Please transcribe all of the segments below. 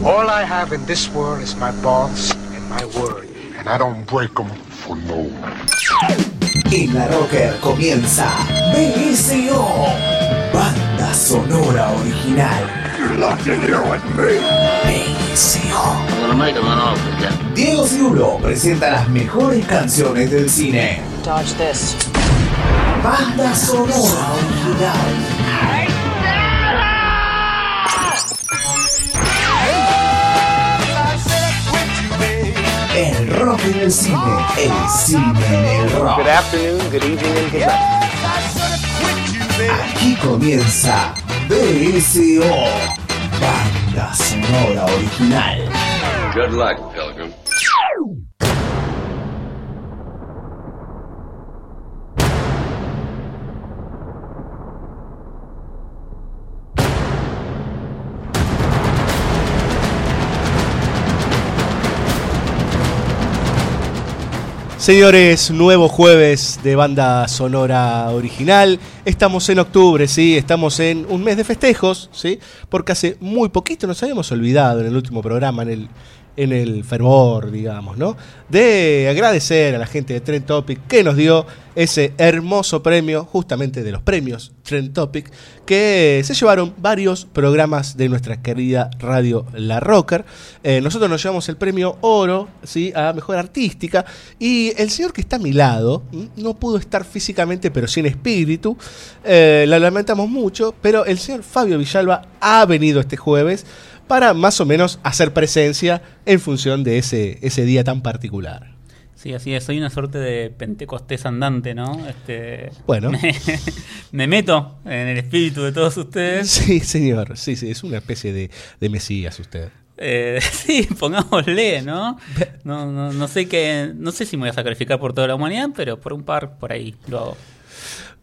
All I have in this world is my balls and my word. And I don't break them for no one. En la Rocker comienza BSO, banda sonora original. BSO. Diego Cirulo presenta las mejores canciones del cine. Dodge this. Banda sonora original. Rock en el cine, el cine en el rock. Good afternoon, good evening, and good night. Aquí comienza BSO, banda sonora original. Good luck, Pilgrim. Señores, nuevo jueves de banda sonora original. Estamos en octubre, sí, estamos en un mes de festejos, sí, porque hace muy poquito nos habíamos olvidado en el último programa, en el, en el fervor, digamos, ¿no? De agradecer a la gente de Trend Topic que nos dio ese hermoso premio, justamente de los premios Trend Topic, que se llevaron varios programas de nuestra querida radio La Rocker. Eh, nosotros nos llevamos el premio Oro, ¿sí? A Mejor Artística, y el señor que está a mi lado no pudo estar físicamente, pero sí en espíritu. Eh, la lamentamos mucho, pero el señor Fabio Villalba ha venido este jueves para más o menos hacer presencia en función de ese, ese día tan particular. Sí, así es, soy una suerte de pentecostés andante, ¿no? Este, Bueno. Me, me meto en el espíritu de todos ustedes. Sí, señor, sí, sí, es una especie de, de mesías usted. Eh, sí, pongámosle, ¿no? No, no, no sé qué, no sé si me voy a sacrificar por toda la humanidad, pero por un par por ahí lo hago.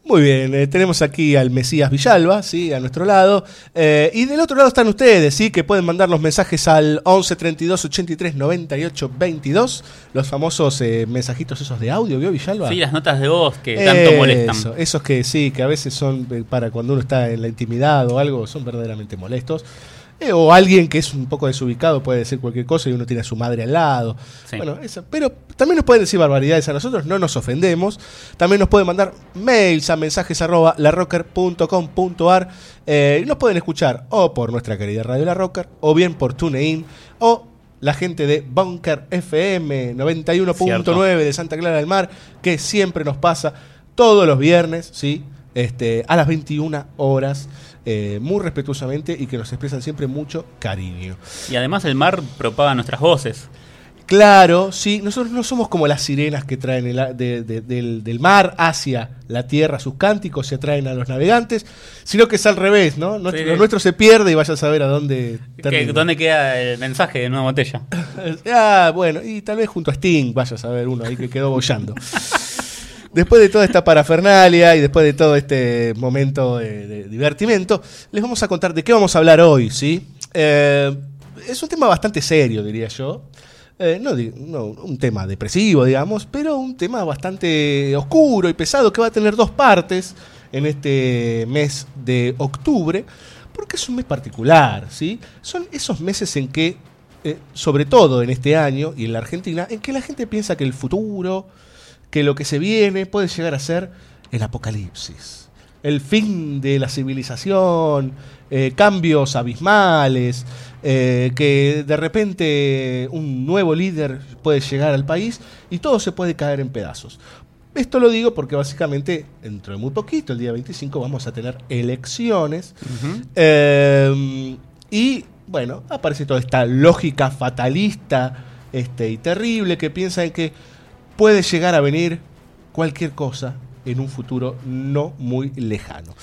Muy bien, eh, tenemos aquí al Mesías Villalba, ¿sí? a nuestro lado. Eh, y del otro lado están ustedes, ¿sí? que pueden mandar los mensajes al 11 32 83 98 22. Los famosos eh, mensajitos esos de audio, ¿vio Villalba? Sí, las notas de voz que tanto molestan. Eso, esos que sí, que a veces son eh, para cuando uno está en la intimidad o algo, son verdaderamente molestos. Eh, o alguien que es un poco desubicado puede decir cualquier cosa y uno tiene a su madre al lado. Sí. Bueno, eso, pero también nos pueden decir barbaridades a nosotros, no nos ofendemos. También nos pueden mandar mails a mensajes arroba larrocker.com.ar eh, y nos pueden escuchar o por nuestra querida Radio La Rocker o bien por TuneIn o la gente de Bunker FM 91.9 de Santa Clara del Mar que siempre nos pasa todos los viernes, ¿sí? Este, a las 21 horas, eh, muy respetuosamente y que nos expresan siempre mucho cariño. Y además el mar propaga nuestras voces. Claro, sí, nosotros no somos como las sirenas que traen el de- de- del, del mar hacia la tierra sus cánticos y atraen a los navegantes, sino que es al revés, ¿no? Nuestro, Sí. Lo nuestro se pierde y vaya a saber a dónde termina. ¿Dónde queda el mensaje de una botella? Ah, bueno, y tal vez junto a Sting vaya a saber uno ahí que quedó bollando. Después de toda esta parafernalia y después de todo este momento de, de divertimento, les vamos a contar de qué vamos a hablar hoy, ¿sí? Eh, es un tema bastante serio, diría yo. Eh, no, no un tema depresivo, digamos, pero un tema bastante oscuro y pesado que va a tener dos partes en este mes de octubre, porque es un mes particular, ¿sí? Son esos meses en que, eh, sobre todo en este año y en la Argentina, en que la gente piensa que el futuro, que lo que se viene puede llegar a ser el apocalipsis, el fin de la civilización, eh, cambios abismales, eh, que de repente un nuevo líder puede llegar al país y todo se puede caer en pedazos. Esto lo digo porque básicamente dentro de muy poquito, el día 25, vamos a tener elecciones. Eh, y bueno, aparece toda esta lógica fatalista este, y terrible que piensa en que puede llegar a venir cualquier cosa en un futuro no muy lejano.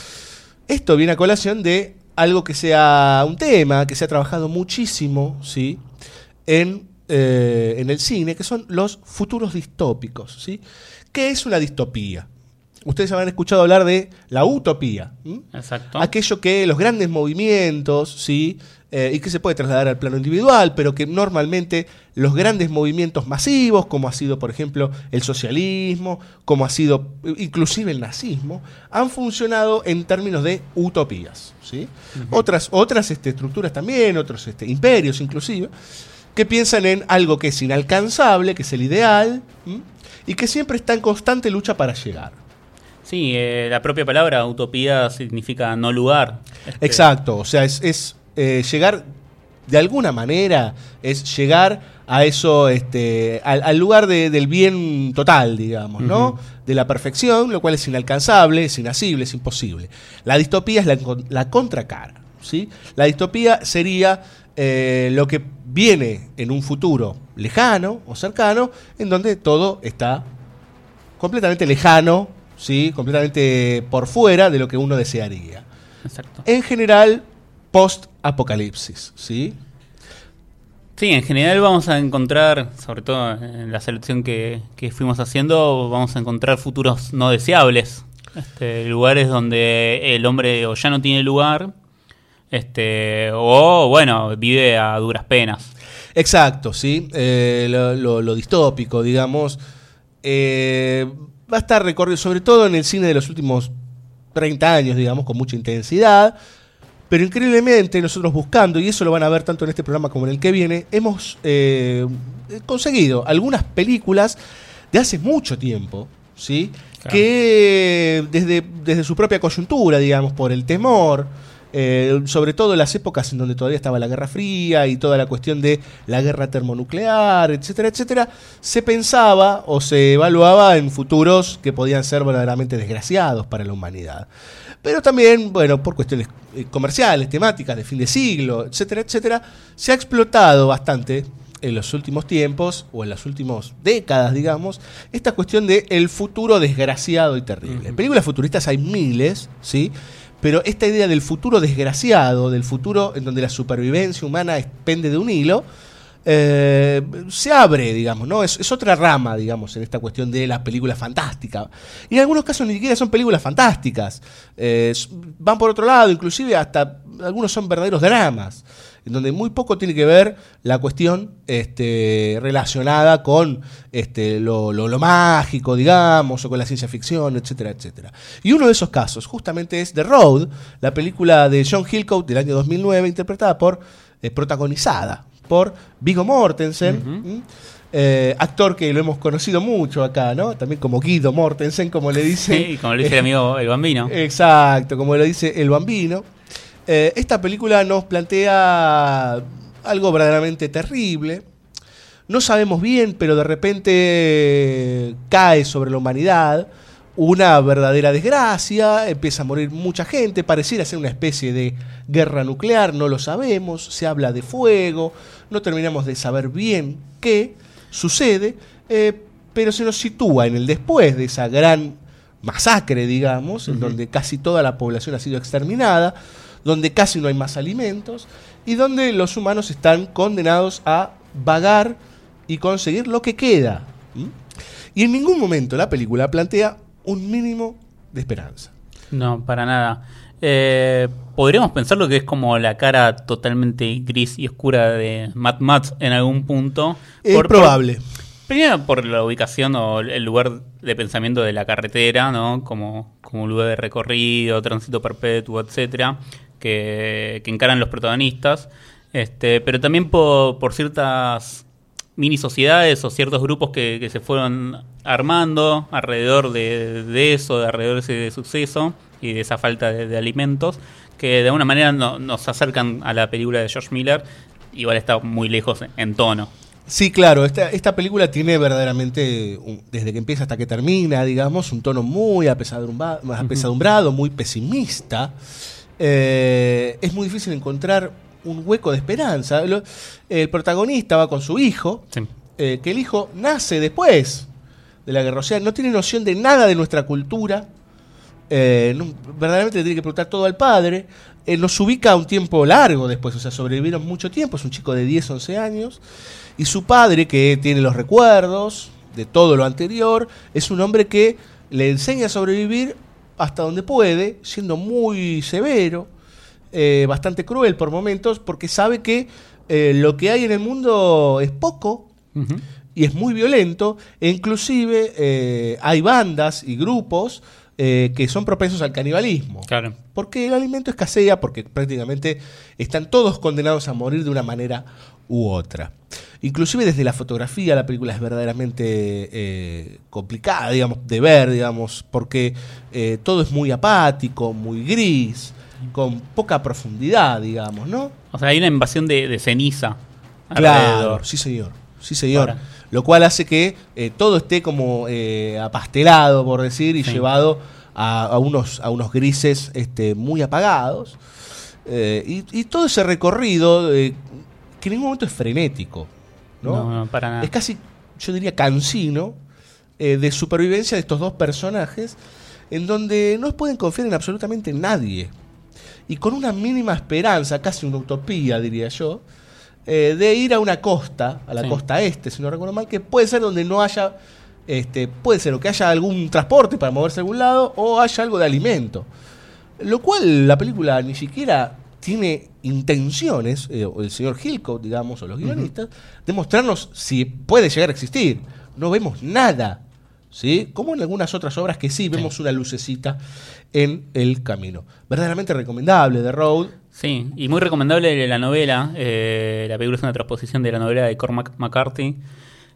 Esto viene a colación de algo que sea un tema, que se ha trabajado muchísimo, ¿sí? En, eh, en el cine, que son los futuros distópicos, ¿sí? ¿Qué es una distopía? Ustedes habrán escuchado hablar de la utopía. Exacto. Aquello que los grandes movimientos, ¿sí? Eh, y que se puede trasladar al plano individual, pero que normalmente los grandes movimientos masivos, como ha sido por ejemplo el socialismo, como ha sido inclusive el nazismo, han funcionado en términos de utopías. ¿sí? Otras, otras este, estructuras también, otros este, imperios inclusive, que piensan en algo que es inalcanzable, que es el ideal, y que siempre está en constante lucha para llegar. Sí, eh, la propia palabra utopía significa no lugar. Este, Exacto, o sea, es, es, eh, llegar de alguna manera, es llegar a eso, este, al, al lugar de- del bien total, digamos, ¿no? De la perfección, lo cual es inalcanzable, es inasible, es imposible. La distopía es la, la contracara, ¿sí? La distopía sería eh, lo que viene en un futuro lejano o cercano, en donde todo está completamente lejano, ¿sí? completamente por fuera de lo que uno desearía. Exacto. En general, post-apocalipsis, ¿sí? Sí, en general vamos a encontrar, sobre todo en la selección que, que fuimos haciendo, vamos a encontrar futuros no deseables. Este, lugares donde el hombre o ya no tiene lugar, este, o bueno, vive a duras penas. Exacto, ¿sí? Eh, lo, lo- lo distópico, digamos, eh, va a estar recorrido, sobre todo en el cine de los últimos 30 años, digamos, con mucha intensidad. Pero increíblemente nosotros buscando, y eso lo van a ver tanto en este programa como en el que viene, hemos eh, conseguido algunas películas de hace mucho tiempo, ¿sí? Claro. Que desde, desde su propia coyuntura, digamos, por el temor, eh, sobre todo en las épocas en donde todavía estaba la Guerra Fría y toda la cuestión de la guerra termonuclear, etcétera, etcétera, se pensaba o se evaluaba en futuros que podían ser verdaderamente desgraciados para la humanidad. Pero también, bueno, por cuestiones eh, comerciales, temáticas de fin de siglo, etcétera, etcétera, se ha explotado bastante en los últimos tiempos o en las últimas décadas, digamos, esta cuestión de el futuro desgraciado y terrible. Películas futuristas hay miles, ¿sí? Pero esta idea del futuro desgraciado, del futuro en donde la supervivencia humana pende de un hilo, eh, se abre, digamos, ¿no? Es, es otra rama, digamos, en esta cuestión de la película fantástica. Y en algunos casos ni siquiera son películas fantásticas. Eh, van por otro lado, inclusive hasta algunos son verdaderos dramas, en donde muy poco tiene que ver la cuestión este, relacionada con este, lo, lo- lo mágico, digamos, o con la ciencia ficción, etcétera, etcétera. Y uno de esos casos justamente es The Road, la película de John Hillcoat del año 2009, interpretada por, eh, protagonizada por Viggo Mortensen. Eh, actor que lo hemos conocido mucho acá, ¿no? También como Guido Mortensen, como le dicen. Sí, como le dice el amigo el bambino. Exacto, como lo dice el bambino. Eh, esta película nos plantea algo verdaderamente terrible. No sabemos bien, pero de repente cae sobre la humanidad una verdadera desgracia, empieza a morir mucha gente, pareciera ser una especie de guerra nuclear, no lo sabemos, se habla de fuego, no terminamos de saber bien qué sucede, eh, pero se nos sitúa en el después de esa gran masacre, digamos, en donde casi toda la población ha sido exterminada, donde casi no hay más alimentos y donde los humanos están condenados a vagar y conseguir lo que queda. Y en ningún momento la película plantea un mínimo de esperanza. No, para nada. Eh, Podríamos pensar lo que es como la cara totalmente gris y oscura de Mad Max en algún punto. Es Por- probable. por- primero por la ubicación o el lugar de pensamiento de la carretera, ¿no? Como, como un lugar de recorrido, tránsito perpetuo, etcétera, que, que encaran los protagonistas. Este, pero también por, por ciertas mini sociedades o ciertos grupos que, que se fueron armando alrededor de, de eso, de alrededor de ese suceso y de esa falta de, de alimentos, que de alguna manera no- nos acercan a la película de George Miller, igual está muy lejos en tono. Sí, claro, esta, esta película tiene verdaderamente, un- desde que empieza hasta que termina, digamos, un tono muy apesadumbrado, muy pesimista. Eh, es muy difícil encontrar un hueco de esperanza. Lo- el protagonista va con su hijo, Sí. eh, que el hijo nace después de la guerra. O sea, no tiene noción de nada de nuestra cultura. Eh, no- verdaderamente le tiene que preguntar todo al padre. Eh, nos ubica un tiempo largo después, o sea, sobrevivieron mucho tiempo. Es un chico de 10, 11 años. Y su padre, que tiene los recuerdos de todo lo anterior, es un hombre que le enseña a sobrevivir hasta donde puede, siendo muy severo. Eh, bastante cruel por momentos, porque sabe que eh, lo que hay en el mundo es poco y es muy violento, e inclusive eh, hay bandas y grupos eh, que son propensos al canibalismo. Claro. Porque el alimento escasea, porque prácticamente están todos condenados a morir de una manera u otra. Inclusive desde la fotografía la película es verdaderamente eh, complicada, digamos, de ver, digamos, porque eh, todo es muy apático, muy gris, con poca profundidad, digamos, ¿no? O sea, hay una invasión de, de ceniza Claro, alrededor. sí señor, sí señor. Ahora. Lo cual hace que eh, todo esté como eh, apastelado, por decir, y Sí. llevado a, a unos, a unos grises este, muy apagados. Eh, y, y todo ese recorrido, eh, que en ningún momento es frenético, ¿no? No, no, para nada. Es casi, yo diría, cansino eh, de supervivencia de estos dos personajes, en donde no pueden confiar en absolutamente nadie. Y con una mínima esperanza, casi una utopía, diría yo, eh, de ir a una costa, a la Sí. costa este, si no recuerdo mal, que puede ser donde no haya, este, puede ser o que haya algún transporte para moverse a algún lado, o haya algo de alimento. Lo cual la película ni siquiera tiene intenciones, eh, o el señor Hillcoat, digamos, o los guionistas, de mostrarnos si puede llegar a existir. No vemos nada, ¿sí? Como en algunas otras obras que sí vemos una lucecita en el camino. Verdaderamente recomendable, The Road. Sí, y muy recomendable la novela. eh, la película es una transposición de la novela de Cormac McCarthy.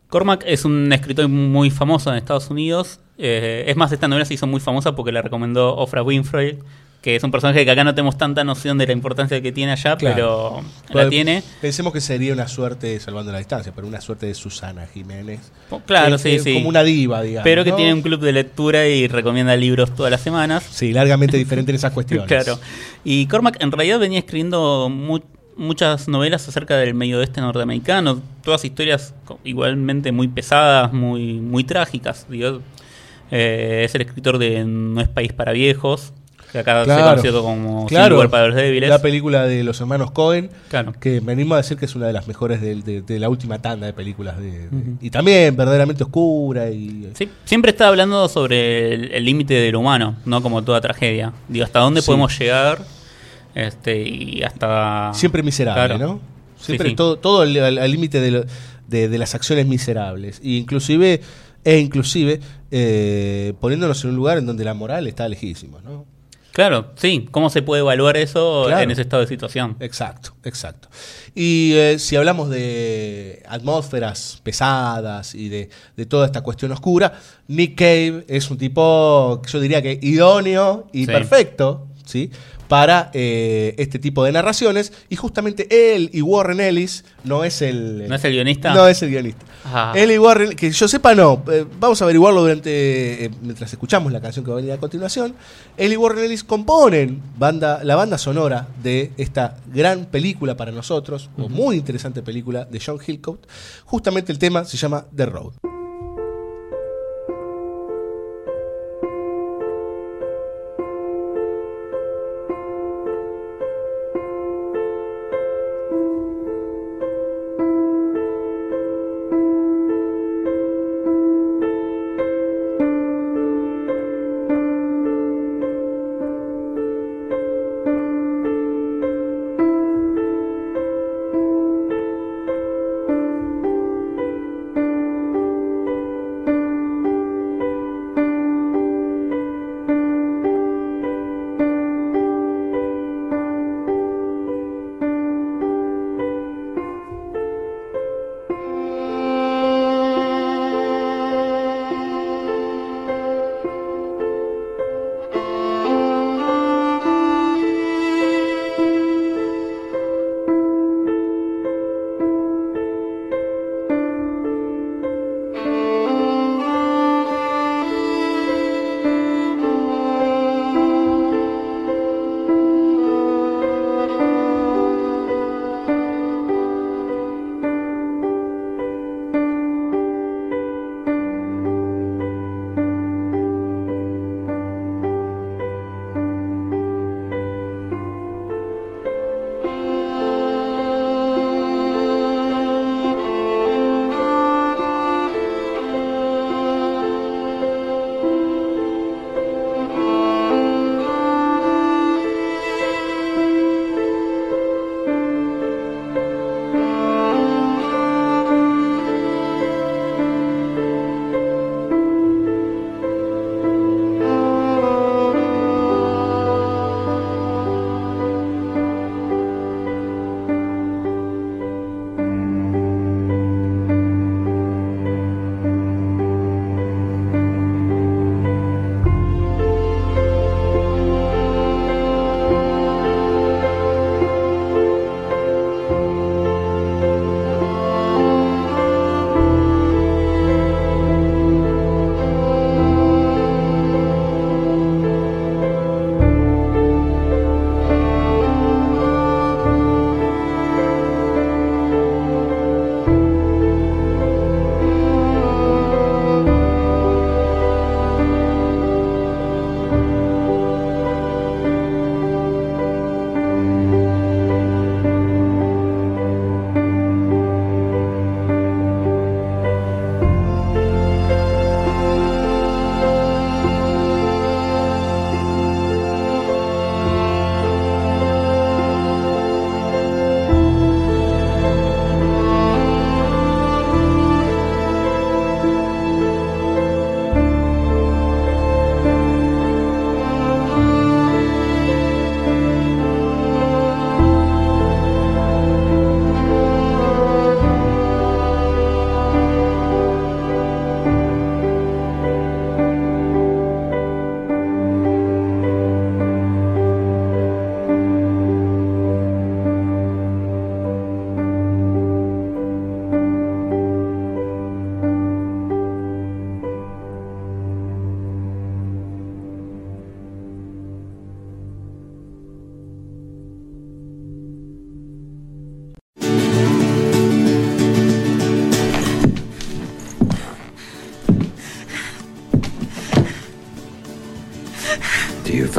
Cormac es un escritor muy famoso en Estados Unidos. eh, es más, esta novela se hizo muy famosa porque la recomendó Oprah Winfrey, que es un personaje que acá no tenemos tanta noción de la importancia que tiene allá, Claro. pero la Pues, tiene. Pensemos que sería una suerte, salvando la distancia, pero una suerte de Susana Jiménez. Claro, Eh, sí, eh, sí. Como una diva, digamos. pero que ¿no? tiene un club de lectura y recomienda libros todas las semanas. Sí, largamente diferente en esas cuestiones. Claro. Y Cormac en realidad venía escribiendo mu- muchas novelas acerca del medio oeste norteamericano, todas historias igualmente muy pesadas, muy, muy trágicas. digo. Eh, es el escritor de No es país para viejos, que acá se Claro. conoció como Sin Claro, lugar para los débiles. La película de los hermanos Cohen, Claro. que me animo a decir que es una de las mejores del- de, de la última tanda de películas. De, Y también verdaderamente oscura. y Sí, siempre está hablando sobre el límite de lo humano, no como toda tragedia. Digo, hasta dónde Sí. podemos llegar este y hasta... Siempre miserable. ¿no? Siempre sí. todo, todo al límite de, de- de las acciones miserables. Y inclusive, e inclusive, eh, poniéndonos en un lugar en donde la moral está lejísima, ¿no? Claro, sí. ¿Cómo se puede evaluar eso Claro. en ese estado de situación? Exacto, exacto. Y eh, si hablamos de atmósferas pesadas y de, de toda esta cuestión oscura, Nick Cave es un tipo, yo diría que idóneo y Sí. perfecto, ¿sí? Para eh, este tipo de narraciones. Y justamente él y Warren Ellis no es el... ¿No es el guionista? No es el guionista. Ah. Él y Warren, que yo sepa no, eh, vamos a averiguarlo durante eh, mientras escuchamos la canción que va a venir a continuación. Él y Warren Ellis componen banda, la banda sonora de esta gran película para nosotros, o muy interesante película de John Hillcoat. Justamente el tema se llama The Road.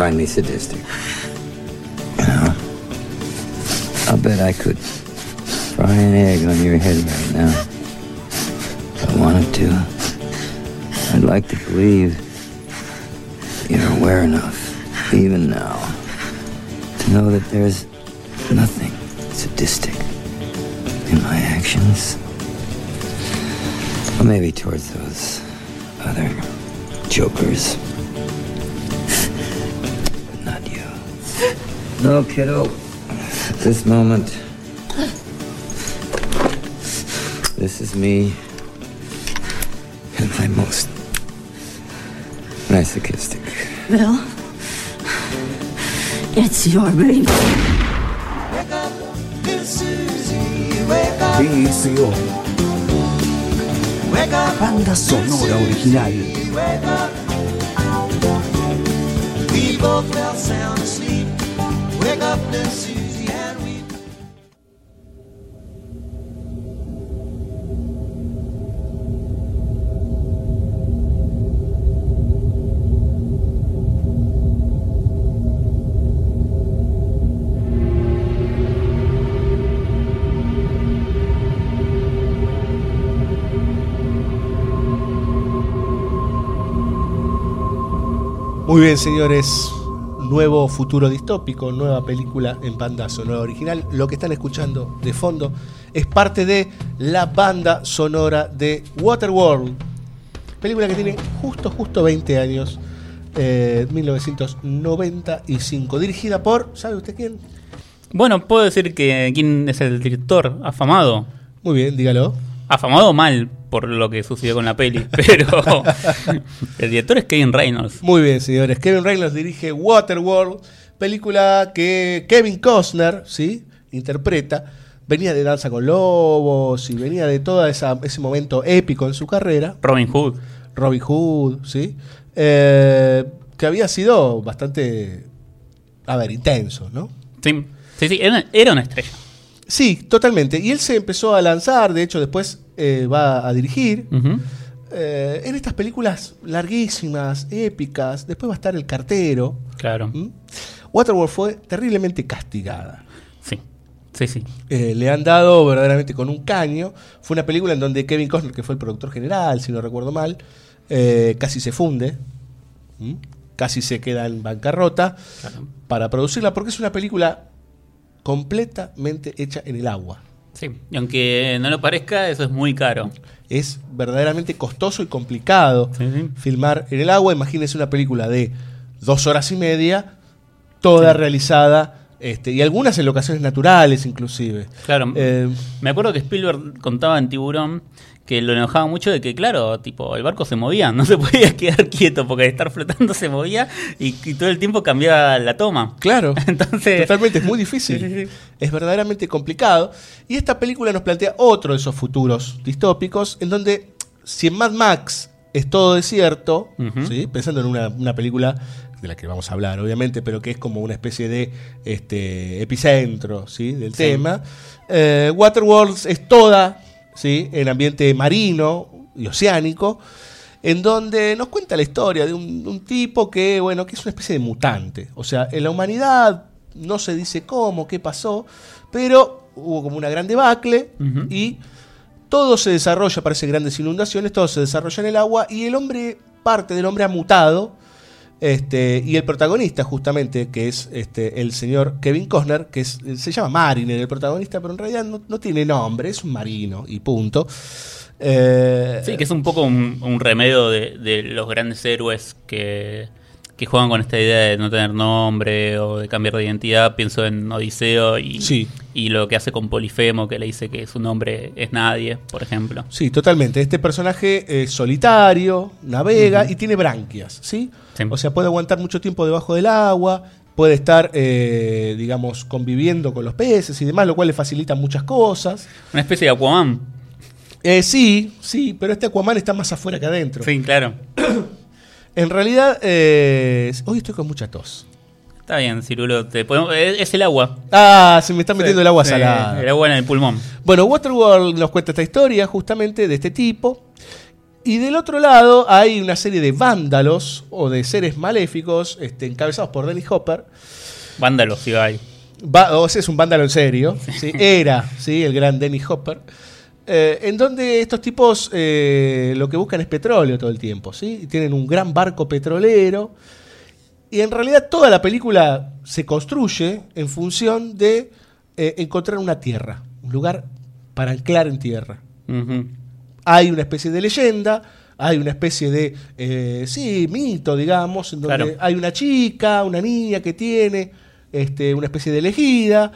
Find me sadistic. You know, I'll bet I could fry an egg on your head right now. If I wanted to. I'd like to believe you're aware enough, even now, to know that there's nothing sadistic in my actions. Or maybe towards those other jokers. No, kiddo. This moment. This is me and my most masochistic. Bill, it's your baby. Wake up, Miss Susie, wake up. Wake up, sonora original. Wake up. Muy bien, señores. Nuevo futuro distópico, nueva película en banda sonora original. Lo que están escuchando de fondo es parte de la banda sonora de Waterworld. Película que tiene justo, justo 20 años. eh, 1995. Dirigida por, ¿sabe usted quién? Bueno, puedo decir que quién es el director afamado. Muy bien, dígalo. Afamado mal por lo que sucedió con la peli, pero el director es Kevin Reynolds. Muy bien, señores. Kevin Reynolds dirige Waterworld, película que Kevin Costner, ¿sí? Interpreta. Venía de Danza con Lobos y venía de todo esa- ese momento épico en su carrera. Robin Hood. Robin Hood, ¿sí? Eh, que había sido bastante, a ver, intenso, ¿no? Sí, sí, sí, era, era una estrella. Sí, totalmente. Y él se empezó a lanzar, de hecho después eh, va a dirigir. Eh, en estas películas larguísimas, épicas, después va a estar El Cartero. Claro. ¿Mm? Waterworld fue terriblemente castigada. Sí, sí, sí. Eh, le han dado verdaderamente con un caño. Fue una película en donde Kevin Costner, que fue el productor general, si no recuerdo mal, eh, casi se funde. ¿Mm? Casi se queda en bancarrota Claro. para producirla, porque es una película completamente hecha en el agua. Sí. Y aunque no lo parezca, eso es muy caro. Es verdaderamente costoso y complicado Sí, sí. filmar en el agua. Imagínense una película de dos horas y media, toda realizada, este, y algunas en locaciones naturales inclusive. Claro. Eh, Me acuerdo que Spielberg contaba en Tiburón que lo enojaba mucho de que, claro, tipo, el barco se movía, no se podía quedar quieto porque de estar flotando se movía y, y todo el tiempo cambiaba la toma. Claro, Entonces, totalmente, es muy difícil. Sí, sí, sí. Es verdaderamente complicado. Y esta película nos plantea otro de esos futuros distópicos, en donde si en Mad Max es todo desierto. ¿sí? pensando en una, una película de la que vamos a hablar, obviamente, pero que es como una especie de este, epicentro ¿sí? del Sí. tema. Eh, Waterworld es toda ¿sí? en ambiente marino y oceánico, en donde nos cuenta la historia de un, un tipo que, bueno, que es una especie de mutante. O sea, en la humanidad no se dice cómo, qué pasó, pero hubo como una gran debacle y todo se desarrolla, parece grandes inundaciones, todo se desarrolla en el agua y el hombre, parte del hombre ha mutado. Este, y el protagonista, justamente, que es este, el señor Kevin Costner, que se llama Mariner, el protagonista, pero en realidad no, tiene nombre, es un marino y punto. Eh, sí, que es un poco un, un remedio de los grandes héroes que, que juegan con esta idea de no tener nombre o de cambiar de identidad. Pienso en Odiseo y, Sí. y lo que hace con Polifemo, que le dice que su nombre es nadie, por ejemplo. Sí, totalmente. Este personaje es solitario, navega y tiene branquias, ¿sí? Sí. O sea, puede aguantar mucho tiempo debajo del agua, puede estar, eh, digamos, conviviendo con los peces y demás, lo cual le facilita muchas cosas. Una especie de Aquaman. Eh, sí, sí, pero este Aquaman está más afuera que adentro. Sí, claro. En realidad, eh, hoy estoy con mucha tos. Está bien, Cirulo. te podemos- es, es el agua. Ah, se me está metiendo el agua Sí, salada. El agua en el pulmón. Bueno, Waterworld nos cuenta esta historia justamente de este tipo Y del otro lado hay una serie de vándalos o de seres maléficos este, encabezados por Dennis Hopper. Vándalos, Ibai. Va- o sea, es un vándalo en serio. ¿sí? Era ¿sí? el gran Dennis Hopper. Eh, en donde estos tipos eh, lo que buscan es petróleo todo el tiempo. ¿sí? Tienen un gran barco petrolero. Y en realidad toda la película se construye en función de eh, encontrar una tierra, un lugar para anclar en tierra hay una especie de leyenda, hay una especie de, sí, mito, digamos, en donde Claro. hay una chica, una niña que tiene este, una especie de elegida,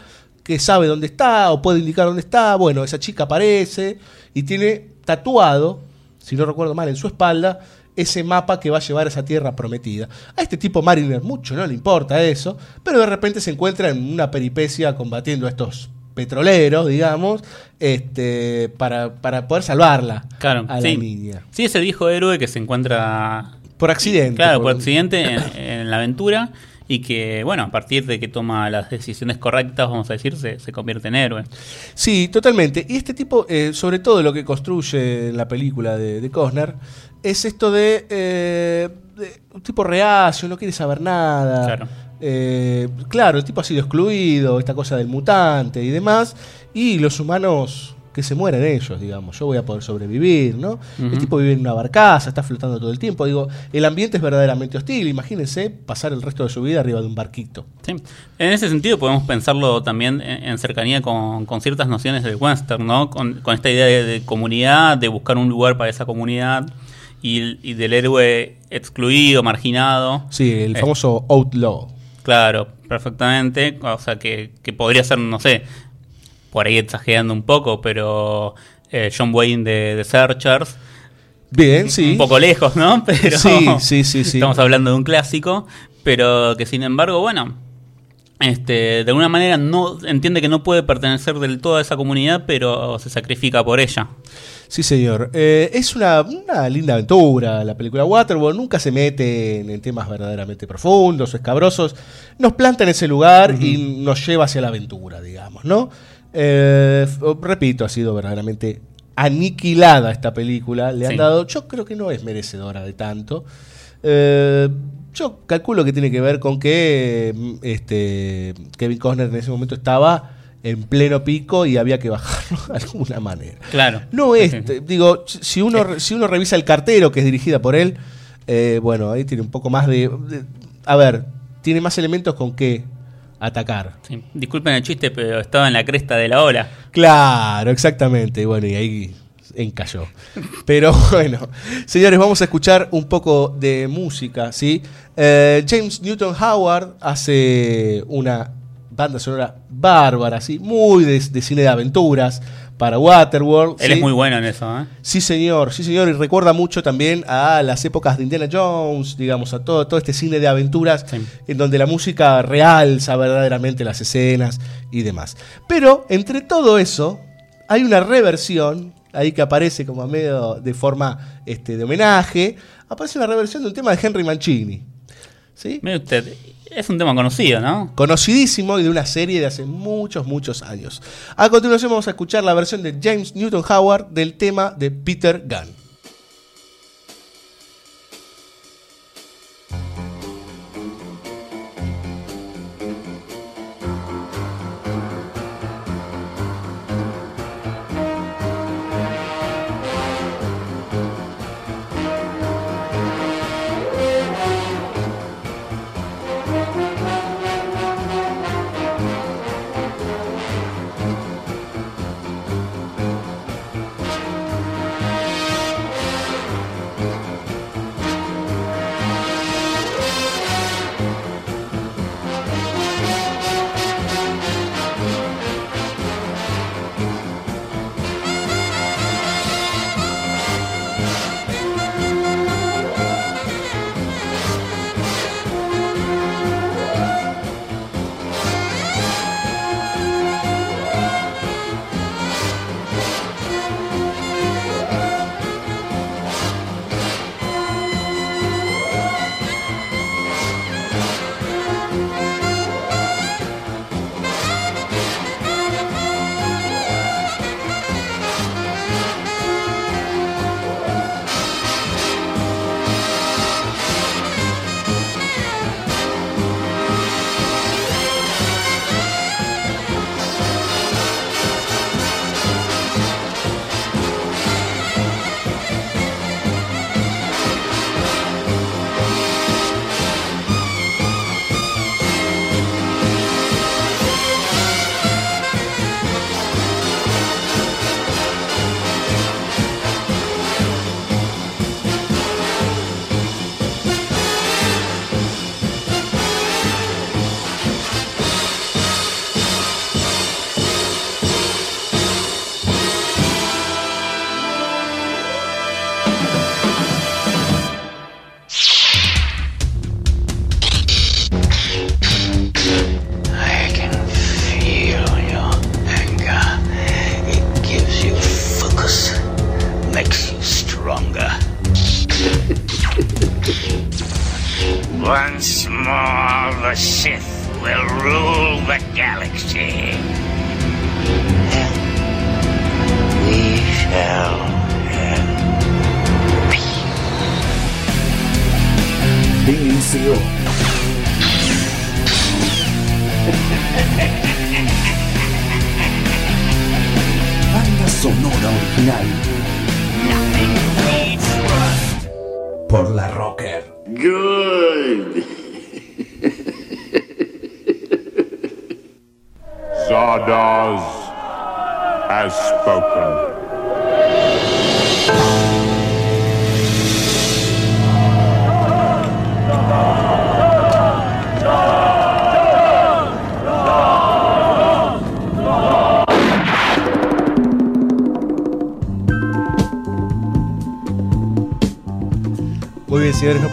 que sabe dónde está o puede indicar dónde está. Bueno, esa chica aparece y tiene tatuado, si no recuerdo mal, en su espalda, ese mapa que va a llevar a esa tierra prometida. A este tipo Mariner mucho no le importa eso, pero de repente se encuentra en una peripecia combatiendo a estos petroleros, digamos, este, para, para poder salvarla Claro, a sí. la niña. Sí, ese viejo héroe que se encuentra Por accidente. Claro, por accidente en, en la aventura y que, bueno, a partir de que toma las decisiones correctas, vamos a decir, se, se convierte en héroe. Sí, totalmente. Y este tipo, eh, sobre todo lo que construye en la película de, de Costner, es esto de, eh, de un tipo reacio, no quiere saber nada. Claro. Eh, claro, el tipo ha sido excluido, esta cosa del mutante y demás, y los humanos que se mueren ellos, digamos. Yo voy a poder sobrevivir, ¿no? El tipo vive en una barcaza, está flotando todo el tiempo. Digo, el ambiente es verdaderamente hostil. Imagínense pasar el resto de su vida arriba de un barquito. Sí. En ese sentido podemos pensarlo también en, cercanía con, con ciertas nociones del western, ¿no? Con, con esta idea de, de comunidad, de buscar un lugar para esa comunidad y, del héroe excluido, marginado. Sí, el Eh. famoso outlaw. Claro, perfectamente. O sea, que, que podría ser, no sé, por ahí exagerando un poco, pero eh, John Wayne de, de Searchers. Bien, sí. Un poco lejos, ¿no? Pero Sí, sí, sí, sí. Estamos hablando de un clásico, pero que sin embargo, bueno, este, de alguna manera no entiende que no puede pertenecer del todo a esa comunidad, pero se sacrifica por ella. Sí, señor. Eh, es una, una linda aventura la película Waterworld. Nunca se mete en, en temas verdaderamente profundos o escabrosos. Nos planta en ese lugar y nos lleva hacia la aventura, digamos, ¿no? Eh, repito, ha sido verdaderamente aniquilada esta película. Le han Sí. dado, yo creo que no es merecedora de tanto. Eh, yo calculo que tiene que ver con que mm, este, Kevin Costner en ese momento estaba en pleno pico y había que bajarlo de alguna manera. Claro. No es, digo, si uno, si uno revisa el cartero que es dirigida por él, eh, bueno, ahí tiene un poco más de, de- A ver, tiene más elementos con que atacar. Sí. Disculpen el chiste, pero estaba en la cresta de la ola. Claro, exactamente. y Bueno, y ahí encalló. Pero bueno, señores, vamos a escuchar un poco de música, ¿sí? Eh, James Newton Howard hace una banda sonora bárbara, ¿sí? Muy de, de cine de aventuras para Waterworld. Él ¿sí? es muy bueno en eso, ¿eh? Sí, señor, sí, señor, y recuerda mucho también a las épocas de Indiana Jones, digamos, a todo, todo este cine de aventuras, Sí. en donde la música realza verdaderamente las escenas y demás. Pero entre todo eso, hay una reversión, ahí que aparece como a medio de forma este, de homenaje, aparece una reversión de un tema de Henry Mancini. ¿Sí? Mire usted, es un tema conocido, ¿no? conocidísimo y de una serie de hace muchos, muchos años. A continuación vamos a escuchar la versión de James Newton Howard del tema de Peter Gunn.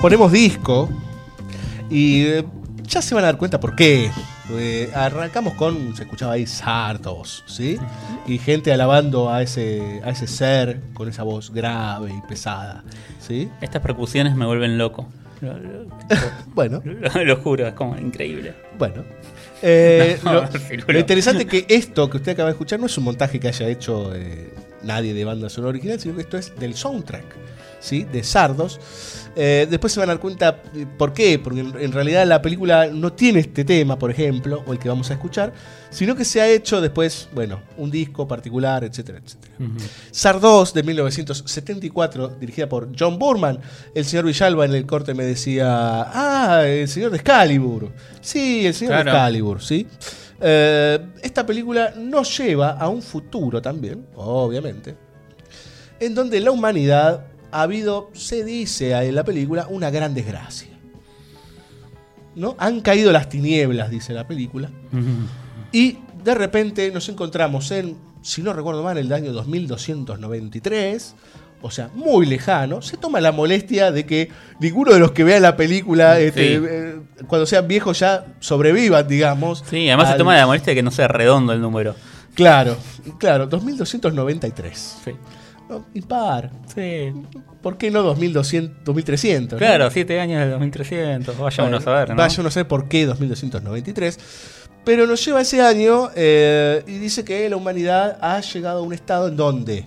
Ponemos disco y eh, ya se van a dar cuenta por qué. Eh, arrancamos con, se escuchaba ahí Sardos, ¿sí? Y gente alabando a ese, a ese ser con esa voz grave y pesada, ¿sí? Estas percusiones me vuelven loco. Lo, lo- Bueno, lo- juro, es como increíble. bueno. Eh, No, lo, interesante es que esto que usted acaba de escuchar no es un montaje que haya hecho nadie de banda sonora original, sino que esto es del soundtrack, ¿sí? De Sardos. Eh, después se van a dar cuenta eh, por qué, porque en, en realidad la película no tiene este tema, por ejemplo, o el que vamos a escuchar, sino que se ha hecho después, bueno, un disco particular, etcétera, etcétera. Sardos de 1974, dirigida por John Burman. El señor Villalba en el corte me decía, ah, el señor de Excalibur. Sí, el señor de Claro. Excalibur, sí. Eh, esta película nos lleva a un futuro también, obviamente, en donde la humanidad ha habido, se dice en la película, una gran desgracia. ¿No? Han caído las tinieblas, dice la película. Y de repente nos encontramos en, si no recuerdo mal, el año 2293, o sea, muy lejano. Se toma la molestia de que ninguno de los que vean la película, este, Sí. eh, cuando sean viejos, ya sobrevivan, digamos. Sí, además se toma la molestia de que no sea redondo el número. Claro, claro, 2293. Sí. No, impar. Sí. ¿Por qué no 2200, 2300? no? Claro, siete años del 2300. Vaya uno a saber, ¿no? Vaya uno a saber por qué 2293. Pero nos lleva ese año eh, y dice que la humanidad ha llegado a un estado en donde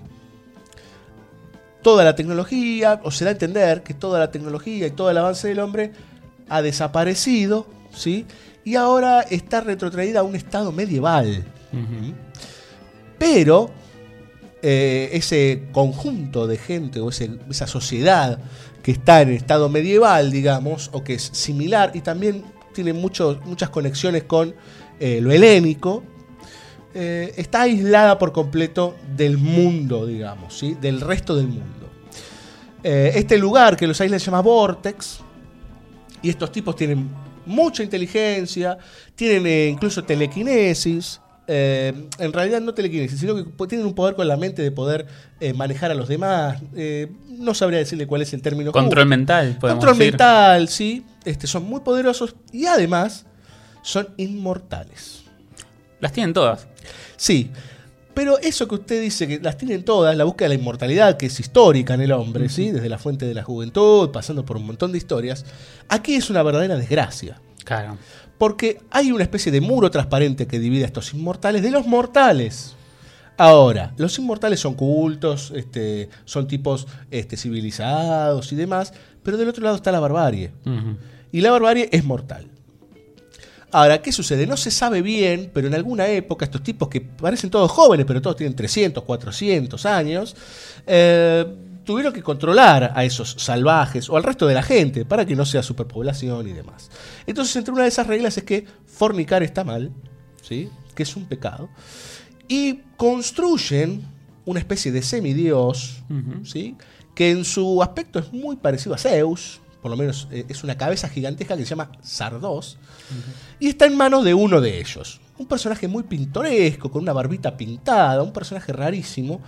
toda la tecnología, o se da a entender que toda la tecnología y todo el avance del hombre ha desaparecido, ¿sí? Y ahora está retrotraída a un estado medieval. Pero eh, ese conjunto de gente o esa sociedad que está en estado medieval, digamos, o que es similar y también tiene muchos- muchas conexiones con eh, lo helénico, eh, está aislada por completo del mundo, digamos, del resto del mundo. Este lugar que los aísla se llama Vortex, y estos tipos tienen mucha inteligencia, tienen incluso telequinesis. Eh, en realidad no telequinesis, sino que tienen un poder con la mente de poder eh, manejar a los demás. eh, no sabría decirle cuál es el término. Control mental, podemos Control decir. mental, sí. Este, son muy poderosos y además son inmortales. Las tienen todas. Sí, pero eso que usted dice que las tienen todas, la búsqueda de la inmortalidad, que es histórica en el hombre, ¿sí? desde la fuente de la juventud, pasando por un montón de historias, aquí es una verdadera desgracia. Claro. Porque hay una especie de muro transparente que divide a estos inmortales de los mortales. Ahora, los inmortales son cultos, este, son tipos este, civilizados y demás, pero del otro lado está la barbarie. Y la barbarie es mortal. Ahora, ¿qué sucede? No se sabe bien, pero en alguna época estos tipos que parecen todos jóvenes, pero todos tienen 300, 400 años, eh, tuvieron que controlar a esos salvajes o al resto de la gente para que no sea superpoblación y demás. Entonces, entre una de esas reglas es que fornicar está mal, ¿sí? que es un pecado, y construyen una especie de semidios, ¿sí? que en su aspecto es muy parecido a Zeus, por lo menos eh, es una cabeza gigantesca que se llama Sardos, y está en manos de uno de ellos. Un personaje muy pintoresco, con una barbita pintada, un personaje rarísimo.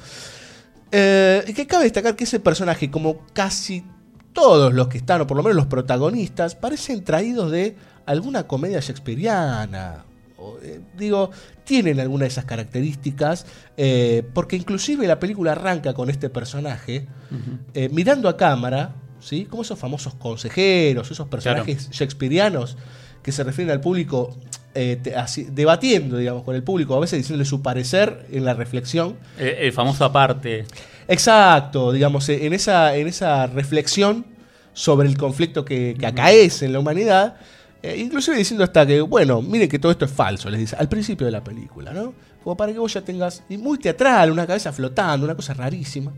Eh, y que cabe destacar que ese personaje, como casi todos los que están, o por lo menos los protagonistas, parecen traídos de alguna comedia shakespeariana. O, eh, digo, tienen alguna de esas características, eh, porque inclusive la película arranca con este personaje eh, mirando a cámara ¿sí? Como esos famosos consejeros, esos personajes shakespearianos que se refieren al público eh, te- así- debatiendo, digamos, con el público, a veces diciéndole su parecer en la reflexión. El, el famoso aparte. Exacto, digamos, eh, en esa, en esa reflexión sobre el conflicto que, que acaece en la humanidad, eh, inclusive diciendo hasta que, bueno, miren que todo esto es falso, les dice, al principio de la película, ¿no? Como para que vos ya tengas, y muy teatral, una cabeza flotando, una cosa rarísima.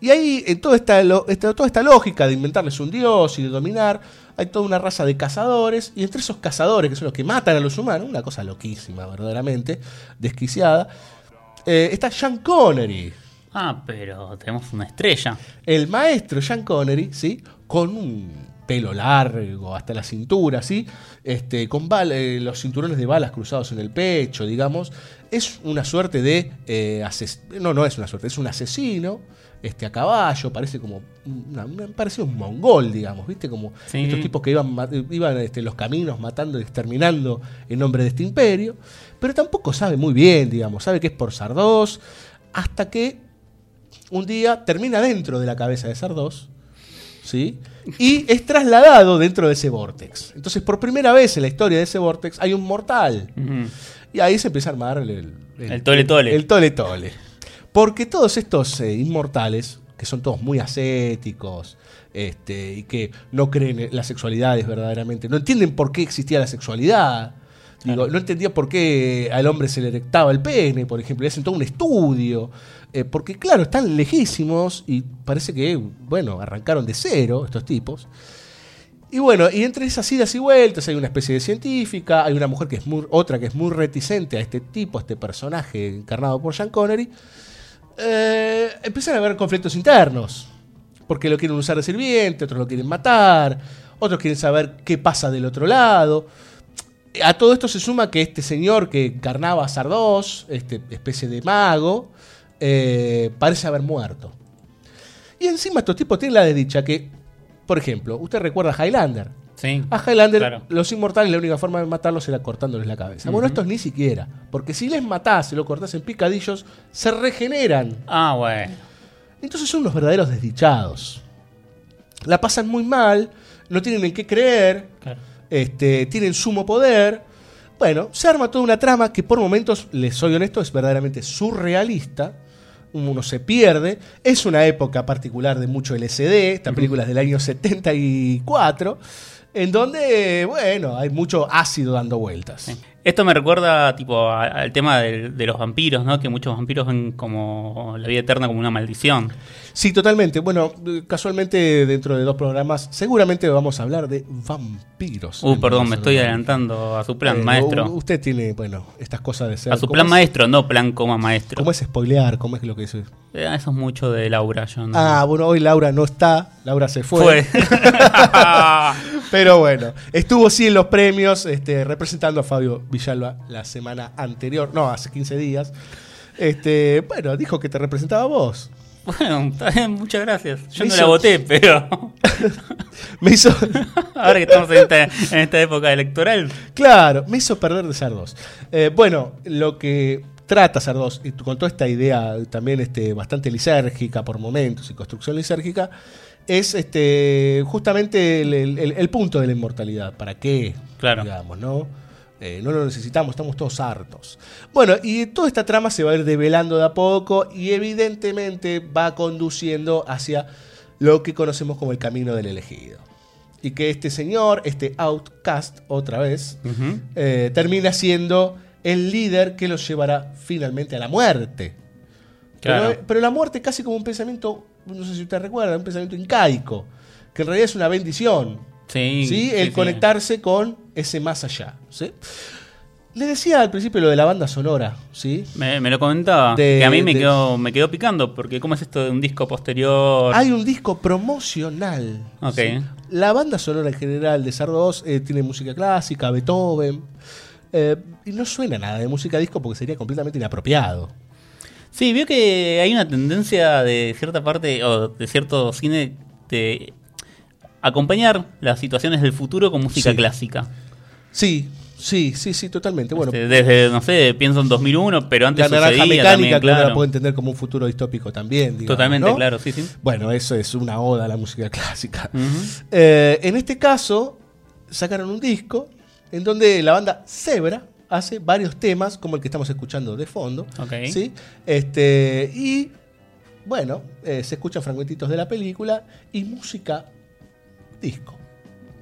Y ahí, en toda esta, esta- toda esta lógica de inventarles un dios y de dominar, hay toda una raza de cazadores, y entre esos cazadores, que son los que matan a los humanos, una cosa loquísima, verdaderamente, desquiciada, eh, está Sean Connery, Ah, pero tenemos una estrella. el maestro Sean Connery, ¿sí? Con un pelo largo hasta la cintura, ¿sí? Este, con eh, los cinturones de balas cruzados en el pecho, digamos. Es una suerte de... eh, ases- no, no es una suerte, es un asesino este, a caballo, parece como... Una, un mongol, digamos, ¿viste? Como Sí. estos tipos que iban, iban este, los caminos matando y exterminando en nombre de este imperio. Pero tampoco sabe muy bien, digamos, sabe que es por Sardos, hasta que un día termina dentro de la cabeza de Sardos, ¿sí? Y es trasladado dentro de ese vortex. Entonces, por primera vez en la historia de ese vortex hay un mortal. Y ahí se empieza a armar el, El tole tole. El tole tole. Porque todos estos eh, inmortales, que son todos muy ascéticos, este, y que no creen en las sexualidades verdaderamente, no entienden por qué existía la sexualidad. Digo, no entendía por qué al hombre se le erectaba el pene, por ejemplo, y hacen todo un estudio. eh, porque, claro, están lejísimos y parece que, bueno, arrancaron de cero estos tipos. Y bueno, y entre esas idas y vueltas hay una especie de científica, hay una mujer que es muy, otra que es muy reticente a este tipo, a este personaje encarnado por Sean Connery. Eh, empiezan a haber conflictos internos, porque lo quieren usar de sirviente, otros lo quieren matar, otros quieren saber qué pasa del otro lado. A todo esto se suma que este señor que encarnaba a Sardos, este especie de mago, eh, parece haber muerto. Y encima estos tipos tienen la desdicha que, por ejemplo, usted recuerda a Highlander. Sí. A Highlander, Claro. los inmortales, la única forma de matarlos era cortándoles la cabeza. Bueno, estos ni siquiera. Porque si les matás y lo cortás en picadillos, se regeneran. Ah, bueno. Entonces son unos verdaderos desdichados. La pasan muy mal, no tienen en qué creer, Claro. este, tienen sumo poder. Bueno, se arma toda una trama que por momentos, les soy honesto, es verdaderamente surrealista. Uno se pierde. Es una época particular de mucho LSD. Esta película es del año 74. En donde, bueno, hay mucho ácido dando vueltas. Esto me recuerda tipo al tema de, los vampiros, ¿no? Que muchos vampiros ven como la vida eterna como una maldición. Sí, totalmente. Bueno, casualmente dentro de dos programas seguramente vamos a hablar de vampiros. Uh, perdón, me estoy adelantando a su plan, Eh, maestro. Usted tiene, bueno, estas cosas de ser. A su ¿cómo plan es? maestro, no plan coma maestro. ¿Cómo es spoilear? ¿Cómo es lo que es? Eh, eso es mucho de Laura, yo no. Ah, bueno, hoy Laura no está. Laura se fue. Fue. Pero bueno, estuvo sí en los premios, este, representando a Fabio Villalba la semana anterior, no, hace 15 días. Este, bueno, dijo que te representaba a vos. Bueno, está bien, muchas gracias. Yo Me no hizo- la voté, pero Me hizo, ahora que estamos en esta, en esta época electoral, claro, me hizo perder de Sardos. Eh, bueno, lo que trata Sardos, y con toda esta idea también este, bastante lisérgica por momentos y construcción lisérgica, es este, justamente el, el- el- el punto de la inmortalidad. ¿Para qué? Claro. Digamos, ¿no? Eh, no lo necesitamos, estamos todos hartos. Bueno, y toda esta trama se va a ir develando de a poco y evidentemente va conduciendo hacia lo que conocemos como el camino del elegido. Y que este señor, este outcast, otra vez, eh, termina siendo el líder que los llevará finalmente a la muerte. Claro. Pero, pero la muerte casi como un pensamiento, no sé si usted recuerda, un pensamiento incaico, que en realidad es una bendición. Sí, El sí. conectarse con ese más allá. ¿sí? Le decía al principio lo de la banda sonora, ¿sí? Me, me lo comentaba, De- que a mí me de- quedó, me quedó picando, porque ¿cómo es esto de un disco posterior? Hay un disco promocional. La banda sonora en general de Sardos eh, tiene música clásica, Beethoven. eh, y no suena nada de música disco porque sería completamente inapropiado. Sí, veo que hay una tendencia de cierta parte, o de cierto cine, de acompañar las situaciones del futuro con música Sí. clásica. Sí, Sí, sí, sí, totalmente. Bueno, Este, desde, no sé, pienso en 2001, pero antes la naranja mecánica, también, que claro. la puede entender como un futuro distópico también. digamos, Totalmente, ¿no? claro, sí, sí. Bueno, eso es una oda a la música clásica. Eh, en este caso, sacaron un disco en donde la banda Zebra hace varios temas, como el que estamos escuchando de fondo. Ok. ¿sí? Este, y bueno, eh, se escuchan fragmentitos de la película y música disco,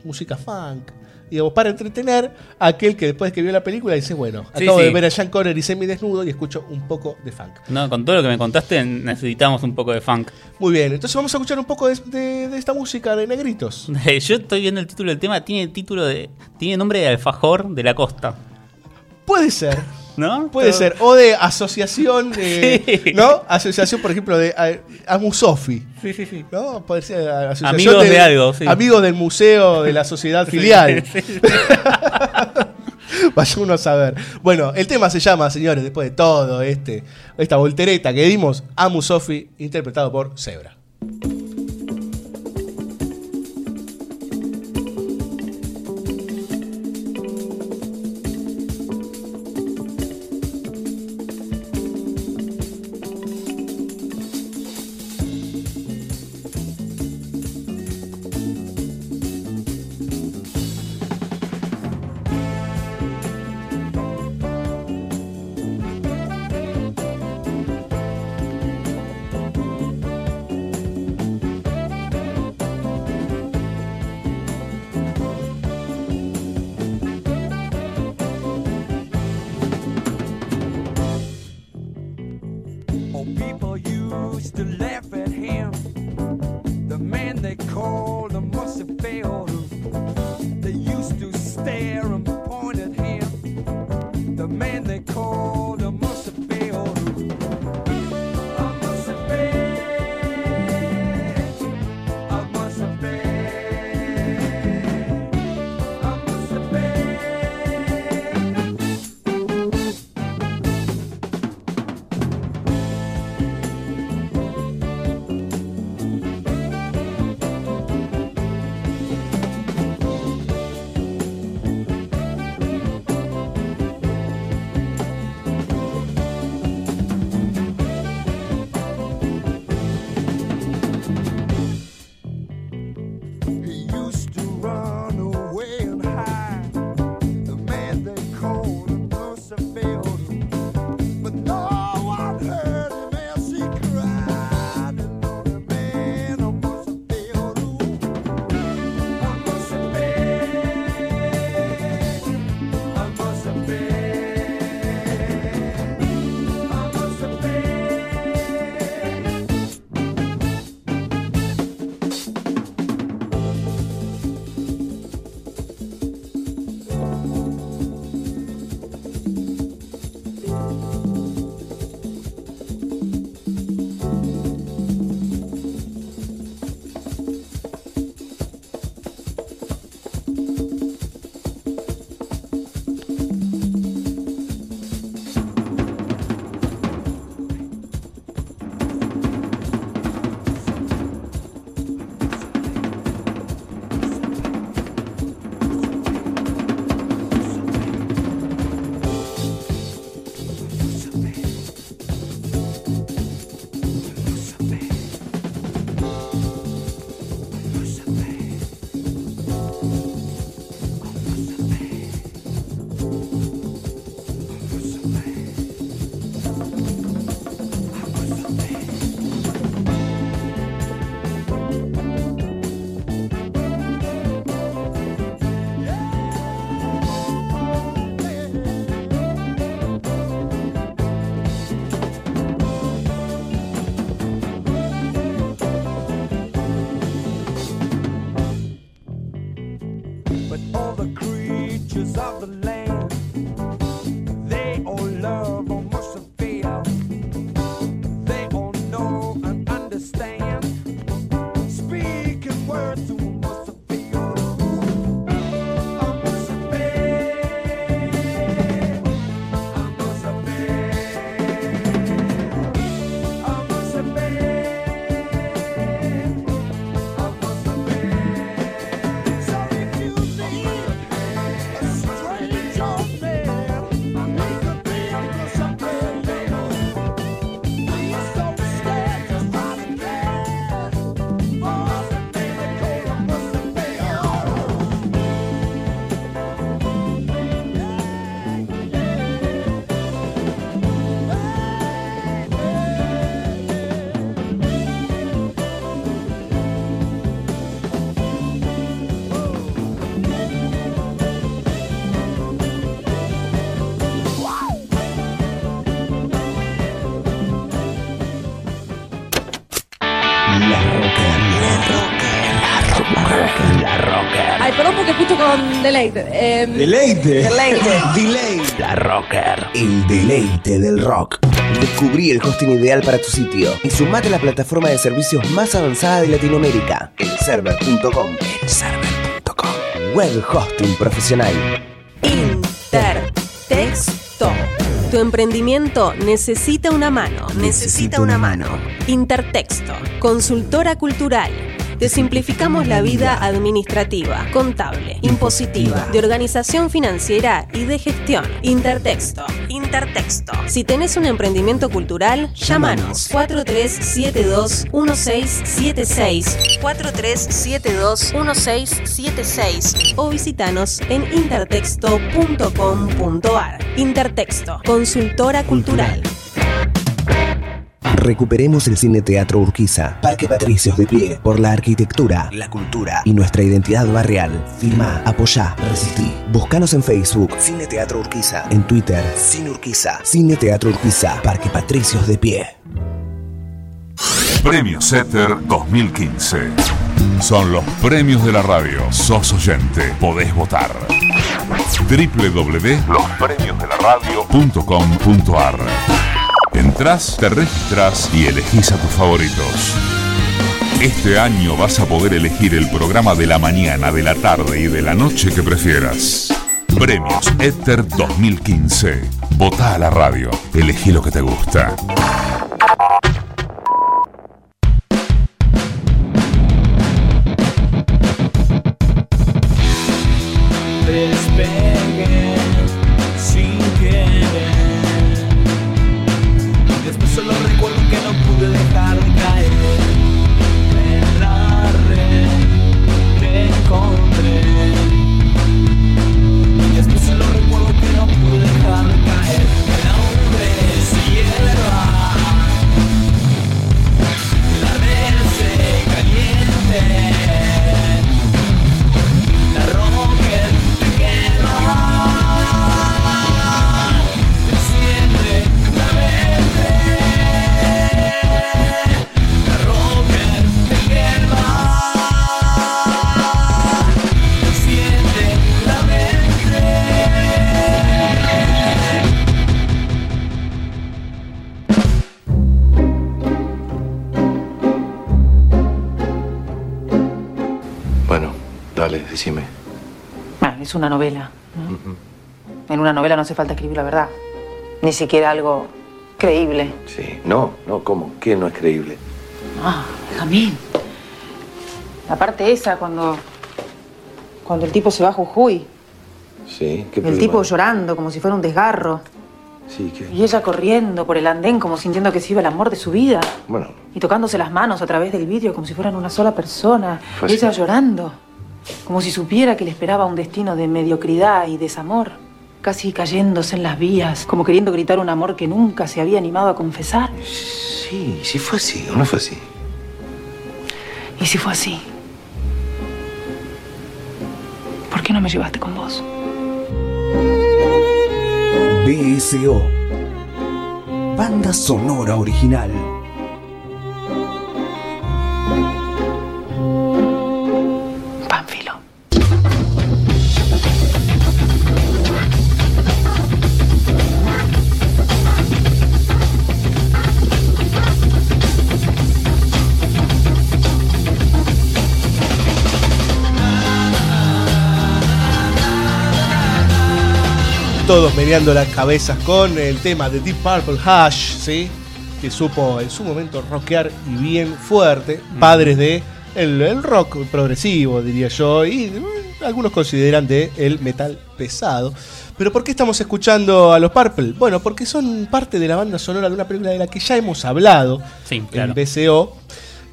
música funk. Digamos, para entretener a aquel que después que vio la película dice, bueno, Sí, acabo de ver a Sean Connery semi-desnudo y escucho un poco de funk. No, con todo lo que me contaste necesitamos un poco de funk. Muy bien, entonces vamos a escuchar un poco de, de- de esta música de negritos. Yo estoy viendo el título del tema, tiene título de. tiene nombre de alfajor de la costa. Puede ser. ¿No? Puede ser. O de asociación, de, Sí. ¿no? Asociación, por ejemplo, de a- Amusofi. Sí, sí, sí. ¿No? Puede ser asociación Amigos de algo, sí. Amigos del museo de la sociedad filial. Vaya uno a saber. Bueno, el tema se llama, señores, después de todo este, esta voltereta que dimos, Amu Sofi, interpretado por Zebra. To deleite. Eh, Deleite. Deleite. Delay. La Rocker. El deleite del rock. Descubrí el hosting ideal para tu sitio y sumate a la plataforma de servicios más avanzada de Latinoamérica, elserver.com. Elserver.com. Web hosting profesional. Intertexto. Tu emprendimiento necesita una mano. Necesita una mano. Intertexto. Consultora cultural. Te simplificamos la vida administrativa, contable, de organización financiera y de gestión. Intertexto. Intertexto. Si tenés un emprendimiento cultural, llámanos 4372-1676. 4372-1676 o visitanos en intertexto.com.ar. Intertexto, consultora cultural. Recuperemos el Cine Teatro Urquiza, Parque Patricios de pie, por la arquitectura, la cultura y nuestra identidad barrial. Firma, apoyá, resistí. Búscanos en Facebook, Cine Teatro Urquiza, en Twitter, Cine Urquiza, Cine Teatro Urquiza, Parque Patricios de pie. Premio Setter 2015. Son los premios de la radio. Sos oyente. Podés votar. www.lospremiosdelaradio.com.ar Entrás, te registras y elegís a tus favoritos. Este año vas a poder elegir el programa de la mañana, de la tarde y de la noche que prefieras. Premios Ether 2015. Vota a la radio. Elegí lo que te gusta. Hace falta escribir la verdad. Ni siquiera algo creíble. Sí. No, no, ¿cómo? ¿Qué no es creíble? Ah, Jamín. La parte esa cuando. Cuando el tipo se va a Jujuy. Sí, ¿qué El problema tipo llorando como si fuera un desgarro. Sí, ¿qué? Y ella corriendo por el andén como sintiendo que se iba el amor de su vida. Bueno, Y tocándose las manos a través del vidrio como si fueran una sola persona. Fue Y ella llorando. Como si supiera que le esperaba un destino de mediocridad y desamor. Casi cayéndose en las vías, como queriendo gritar un amor que nunca se había animado a confesar. sí, sí fue así, ¿o no fue así? ¿Y si fue así? ¿Por qué no me llevaste con vos? BSO. Banda sonora original. Todos meneando las cabezas con el tema de Deep Purple Hash, ¿sí? Que supo en su momento rockear y bien fuerte. Padres de el, el rock progresivo, diría yo, y mm, algunos consideran de el metal pesado. Pero ¿por qué estamos escuchando a los Purple? Bueno, porque son parte de la banda sonora de una película de la que ya hemos hablado Sí, claro. en BCO.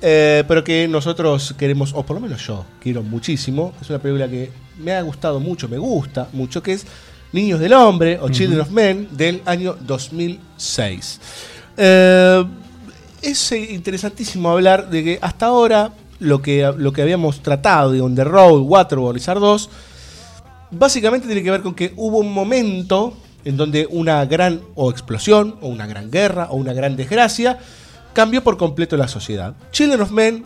eh, pero que nosotros queremos, o por lo menos yo, quiero muchísimo. Es una película que me ha gustado mucho, me gusta mucho, que es Niños del Hombre o Children of Men del año 2006. Eh, es eh, interesantísimo hablar de que hasta ahora lo que, lo que habíamos tratado de On the Road, Waterworld y 2, básicamente tiene que ver con que hubo un momento en donde una gran o explosión, o una gran guerra, o una gran desgracia, cambió por completo la sociedad. Children of Men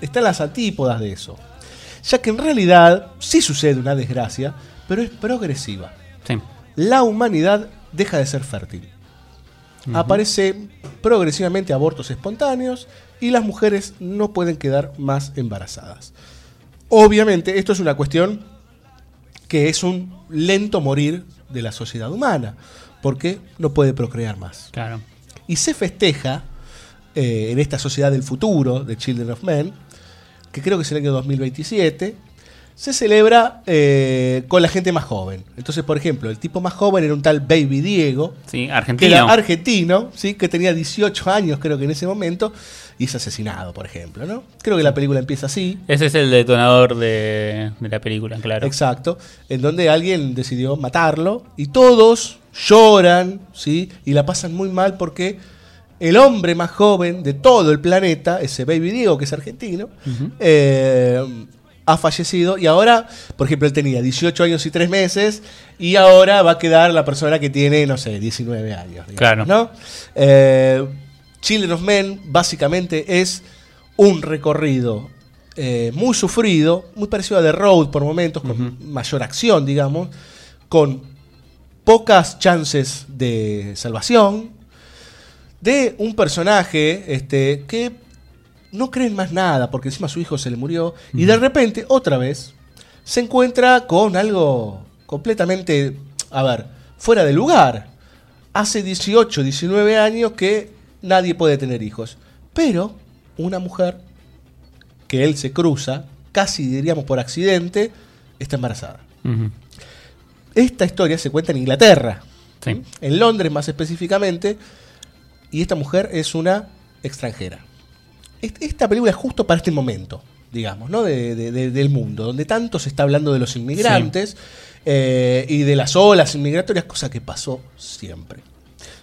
está en las antípodas de eso, ya que en realidad sí sucede una desgracia, pero es progresiva. La humanidad deja de ser fértil. Ujú. Aparecen progresivamente abortos espontáneos y las mujeres no pueden quedar más embarazadas. Obviamente, esto es una cuestión que es un lento morir de la sociedad humana, porque no puede procrear más. Claro. Y se festeja eh, en esta sociedad del futuro, de Children of Men, que creo que es el año 2027, se celebra eh, con la gente más joven. Entonces, por ejemplo, el tipo más joven era un tal Baby Diego, Sí, que argentino. era argentino, ¿sí? que tenía 18 años creo que en ese momento, y es asesinado, por ejemplo. ¿no? Creo que la película empieza así. Ese es el detonador de, de la película, claro. Exacto, en donde alguien decidió matarlo y todos lloran, ¿sí? Y la pasan muy mal porque el hombre más joven de todo el planeta, ese Baby Diego que es argentino, eh, ha fallecido y ahora, por ejemplo, él tenía 18 años y 3 meses y ahora va a quedar la persona que tiene, no sé, 19 años. digamos, Claro. ¿no? Eh, Children of Men básicamente es un recorrido eh, muy sufrido, muy parecido a The Road por momentos, con mayor acción, digamos, con pocas chances de salvación, de un personaje este, que no cree en más nada, porque encima su hijo se le murió, y de repente, otra vez, se encuentra con algo completamente, a ver, fuera de lugar. Hace 18, 19 años que nadie puede tener hijos, pero una mujer que él se cruza, casi diríamos por accidente, está embarazada. Esta historia se cuenta en Inglaterra, Sí. en Londres más específicamente, y esta mujer es una extranjera. Est- Esta película es justo para este momento, digamos, ¿no? De- de- de- del mundo, donde tanto se está hablando de los inmigrantes eh, y de las olas inmigratorias, cosa que pasó siempre.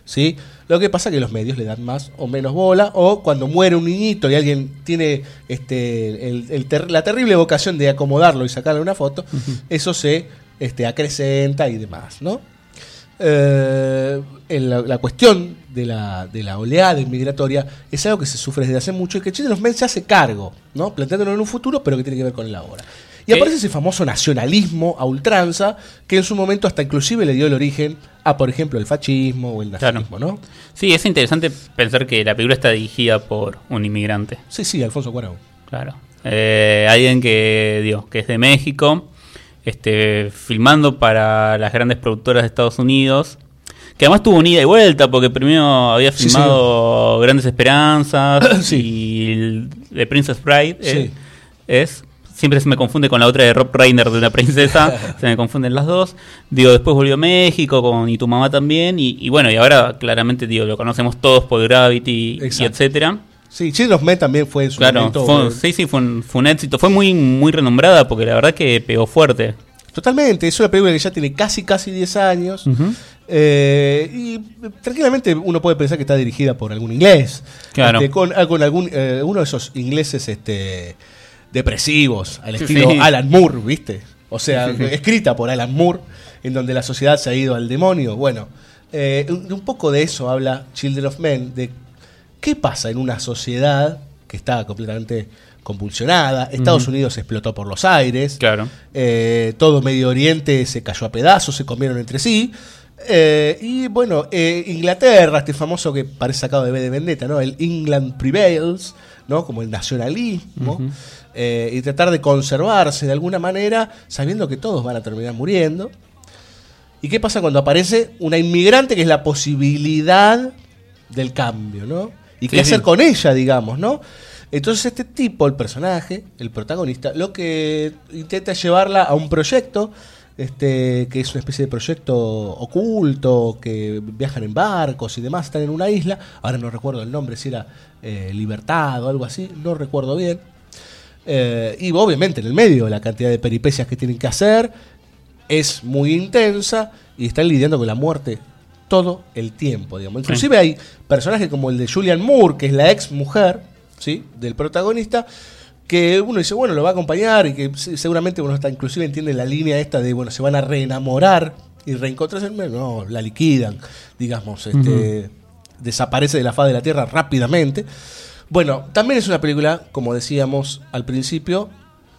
¿Sí? Lo que pasa es que los medios le dan más o menos bola, o cuando muere un niñito y alguien tiene este, el- el ter- la terrible vocación de acomodarlo y sacarle una foto, eso se este, acrecenta y demás, ¿no? Eh, en la, la cuestión de la, de la oleada inmigratoria es algo que se sufre desde hace mucho y que Chile los Men se hace cargo, ¿no? Planteándolo en un futuro, pero que tiene que ver con el ahora. Y ¿Qué? aparece ese famoso nacionalismo a ultranza que en su momento hasta inclusive le dio el origen a, por ejemplo, el fascismo o el nazismo, ¿no? Sí, es interesante pensar que la película está dirigida por un inmigrante. Sí, sí, Alfonso Cuarón. Claro. Eh, alguien que, digo, que es de México, este, filmando para las grandes productoras de Estados Unidos, que además tuvo un ida y vuelta, porque primero había Sí, filmado Grandes Esperanzas y el- The Princess Bride. Eh, es. Siempre se me confunde con la otra de Rob Reiner de la princesa, se me confunden las dos. Digo, después volvió a México con Y tu mamá también, y, y bueno, y ahora claramente digo, lo conocemos todos por Gravity y etcétera. Sí, Chile los Men también fue en su Claro, momento. fue- eh, sí, sí, fue un, fue un éxito. Fue muy, muy renombrada porque la verdad que pegó fuerte. Totalmente, es una película que ya tiene casi casi 10 años. Eh, y eh, tranquilamente uno puede pensar que está dirigida por algún inglés. Claro. Este, con, con algún eh, uno de esos ingleses este, depresivos, al estilo sí. Alan Moore, ¿viste? O sea, Sí, sí, sí. escrita por Alan Moore, en donde la sociedad se ha ido al demonio. Bueno, eh, un, un poco de eso habla Children of Men, de qué pasa en una sociedad que está completamente convulsionada. Estados Ujú. Unidos explotó por los aires. Claro. Eh, todo Medio Oriente se cayó a pedazos, se comieron entre sí. Eh, y bueno, eh, Inglaterra, este famoso que parece sacado de B de Vendetta, ¿no? El England Prevails, ¿no? Como el nacionalismo. Eh, y tratar de conservarse de alguna manera, sabiendo que todos van a terminar muriendo. ¿Y qué pasa cuando aparece una inmigrante que es la posibilidad del cambio, ¿no? ¿Y qué Sí, hacer sí. con ella, digamos, ¿no? Entonces este tipo, el personaje, el protagonista, lo que intenta es llevarla a un proyecto, este, que es una especie de proyecto oculto, que viajan en barcos y demás, están en una isla, ahora no recuerdo el nombre, si era eh, Libertad o algo así, no recuerdo bien. Eh, y obviamente en el medio la cantidad de peripecias que tienen que hacer es muy intensa y están lidiando con la muerte todo el tiempo, digamos. Inclusive hay personajes como el de Julian Moore, que es la ex mujer, ¿sí? del protagonista, que uno dice, bueno, lo va a acompañar y que se- seguramente uno está inclusive entiende la línea esta de, bueno, se van a reenamorar y reencontrarse, no, la liquidan, digamos, este desaparece de la faz de la Tierra rápidamente. Bueno, también es una película, como decíamos al principio,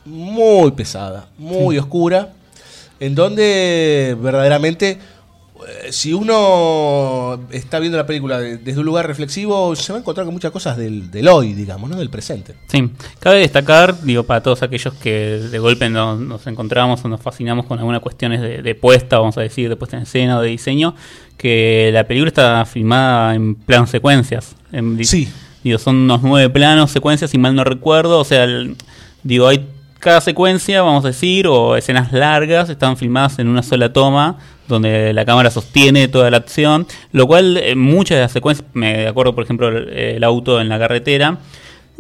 muy pesada, muy Sí. oscura, en donde verdaderamente, si uno está viendo la película de- desde un lugar reflexivo, se va a encontrar con muchas cosas del, del hoy, digamos, ¿no? del presente. Sí, cabe destacar, digo, para todos aquellos que de golpe no- nos encontramos o nos fascinamos con algunas cuestiones de, de puesta, vamos a decir, de puesta en escena o de diseño, que la película está filmada en plan secuencias. En, Sí. Digo, son unos nueve planos, secuencias, si mal no recuerdo. O sea, el- digo, hay cada secuencia, vamos a decir, o escenas largas, están filmadas en una sola toma, donde la cámara sostiene toda la acción, lo cual eh, muchas de las secuencias, me acuerdo por ejemplo el, el auto en la carretera,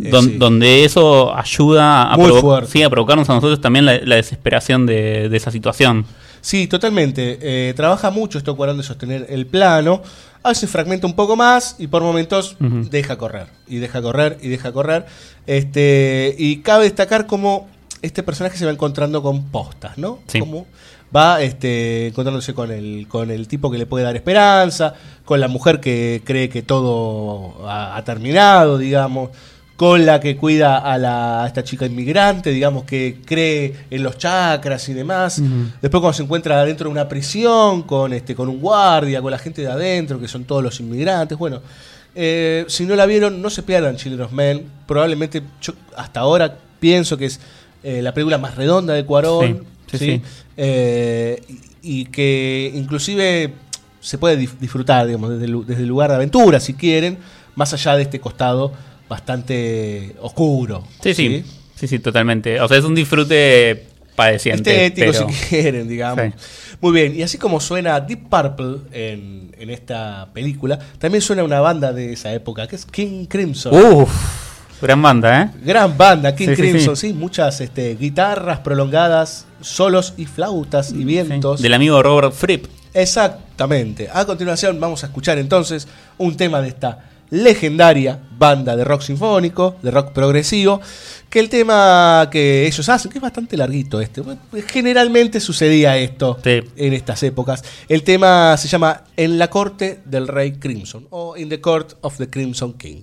Eh, don- sí. donde eso ayuda a, provo- sí, a provocarnos a nosotros también la, la desesperación de, de esa situación. Sí, totalmente. Eh, trabaja mucho esto Cuarón de sostener el plano. A veces fragmenta un poco más y por momentos deja correr. Y deja correr y deja correr. Este, y cabe destacar cómo este personaje se va encontrando con postas, ¿no? Sí. Va este, encontrándose con el, con el tipo que le puede dar esperanza, con la mujer que cree que todo ha, ha terminado, digamos, con la que cuida a, la, a esta chica inmigrante, digamos, que cree en los chakras y demás. Después cuando se encuentra dentro de una prisión, con, este, con un guardia, con la gente de adentro, que son todos los inmigrantes, bueno. eh, si no la vieron, no se pierdan Children of Men. Probablemente, yo hasta ahora pienso que es eh, la película más redonda de Cuarón. Sí, sí. Eh, y, y que inclusive se puede disfrutar, digamos, desde el, desde el lugar de aventura, si quieren, más allá de este costado bastante oscuro. Sí, sí, sí, sí, totalmente. O sea, es un disfrute padeciente. Estético, pero- si quieren, digamos. Sí. Muy bien, y así como suena Deep Purple en, en esta película, también suena una banda de esa época, que es King Crimson. Uf, gran banda, ¿eh? Gran banda, King Sí, Crimson, sí. sí, muchas este, guitarras prolongadas, solos y flautas y vientos. Del amigo Robert Fripp. Exactamente. A continuación vamos a escuchar entonces un tema de esta legendaria banda de rock sinfónico, de rock progresivo, que el tema que ellos hacen, que es bastante larguito este, bueno, generalmente sucedía esto en estas épocas. El tema se llama En la corte del rey Crimson o In the Court of the Crimson King.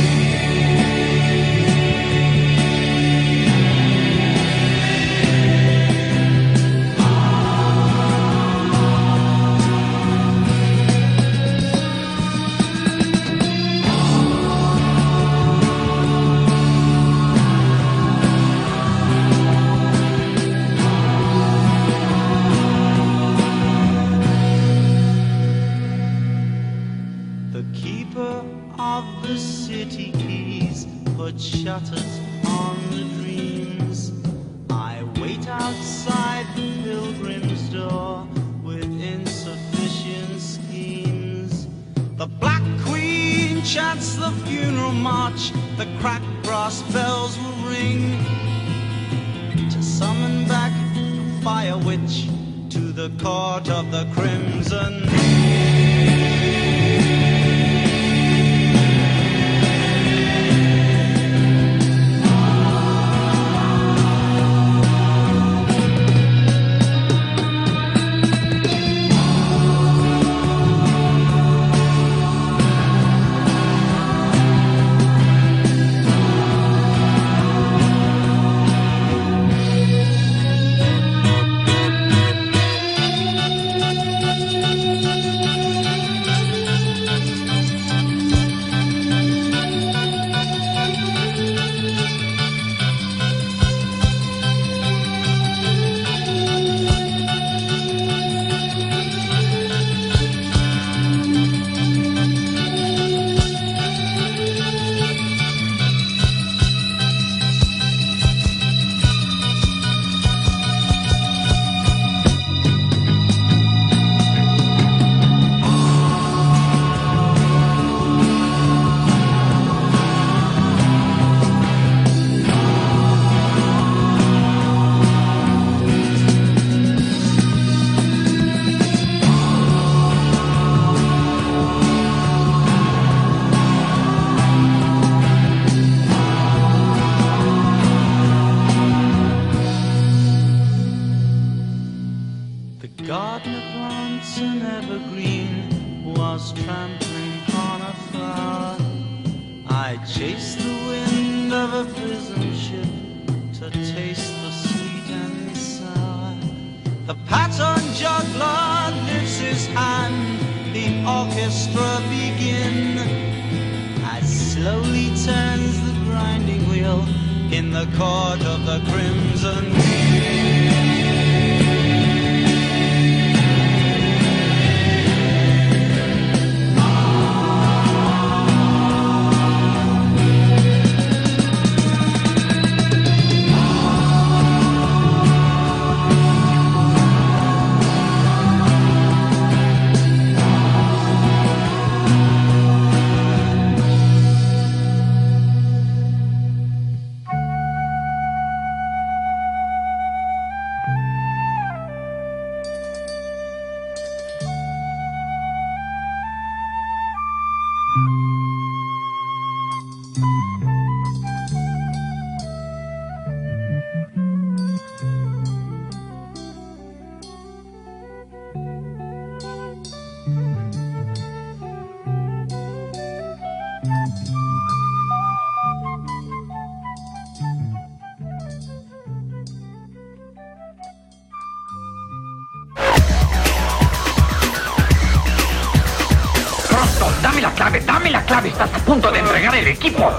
Clave, dame la clave. Estás a punto de entregar el equipo.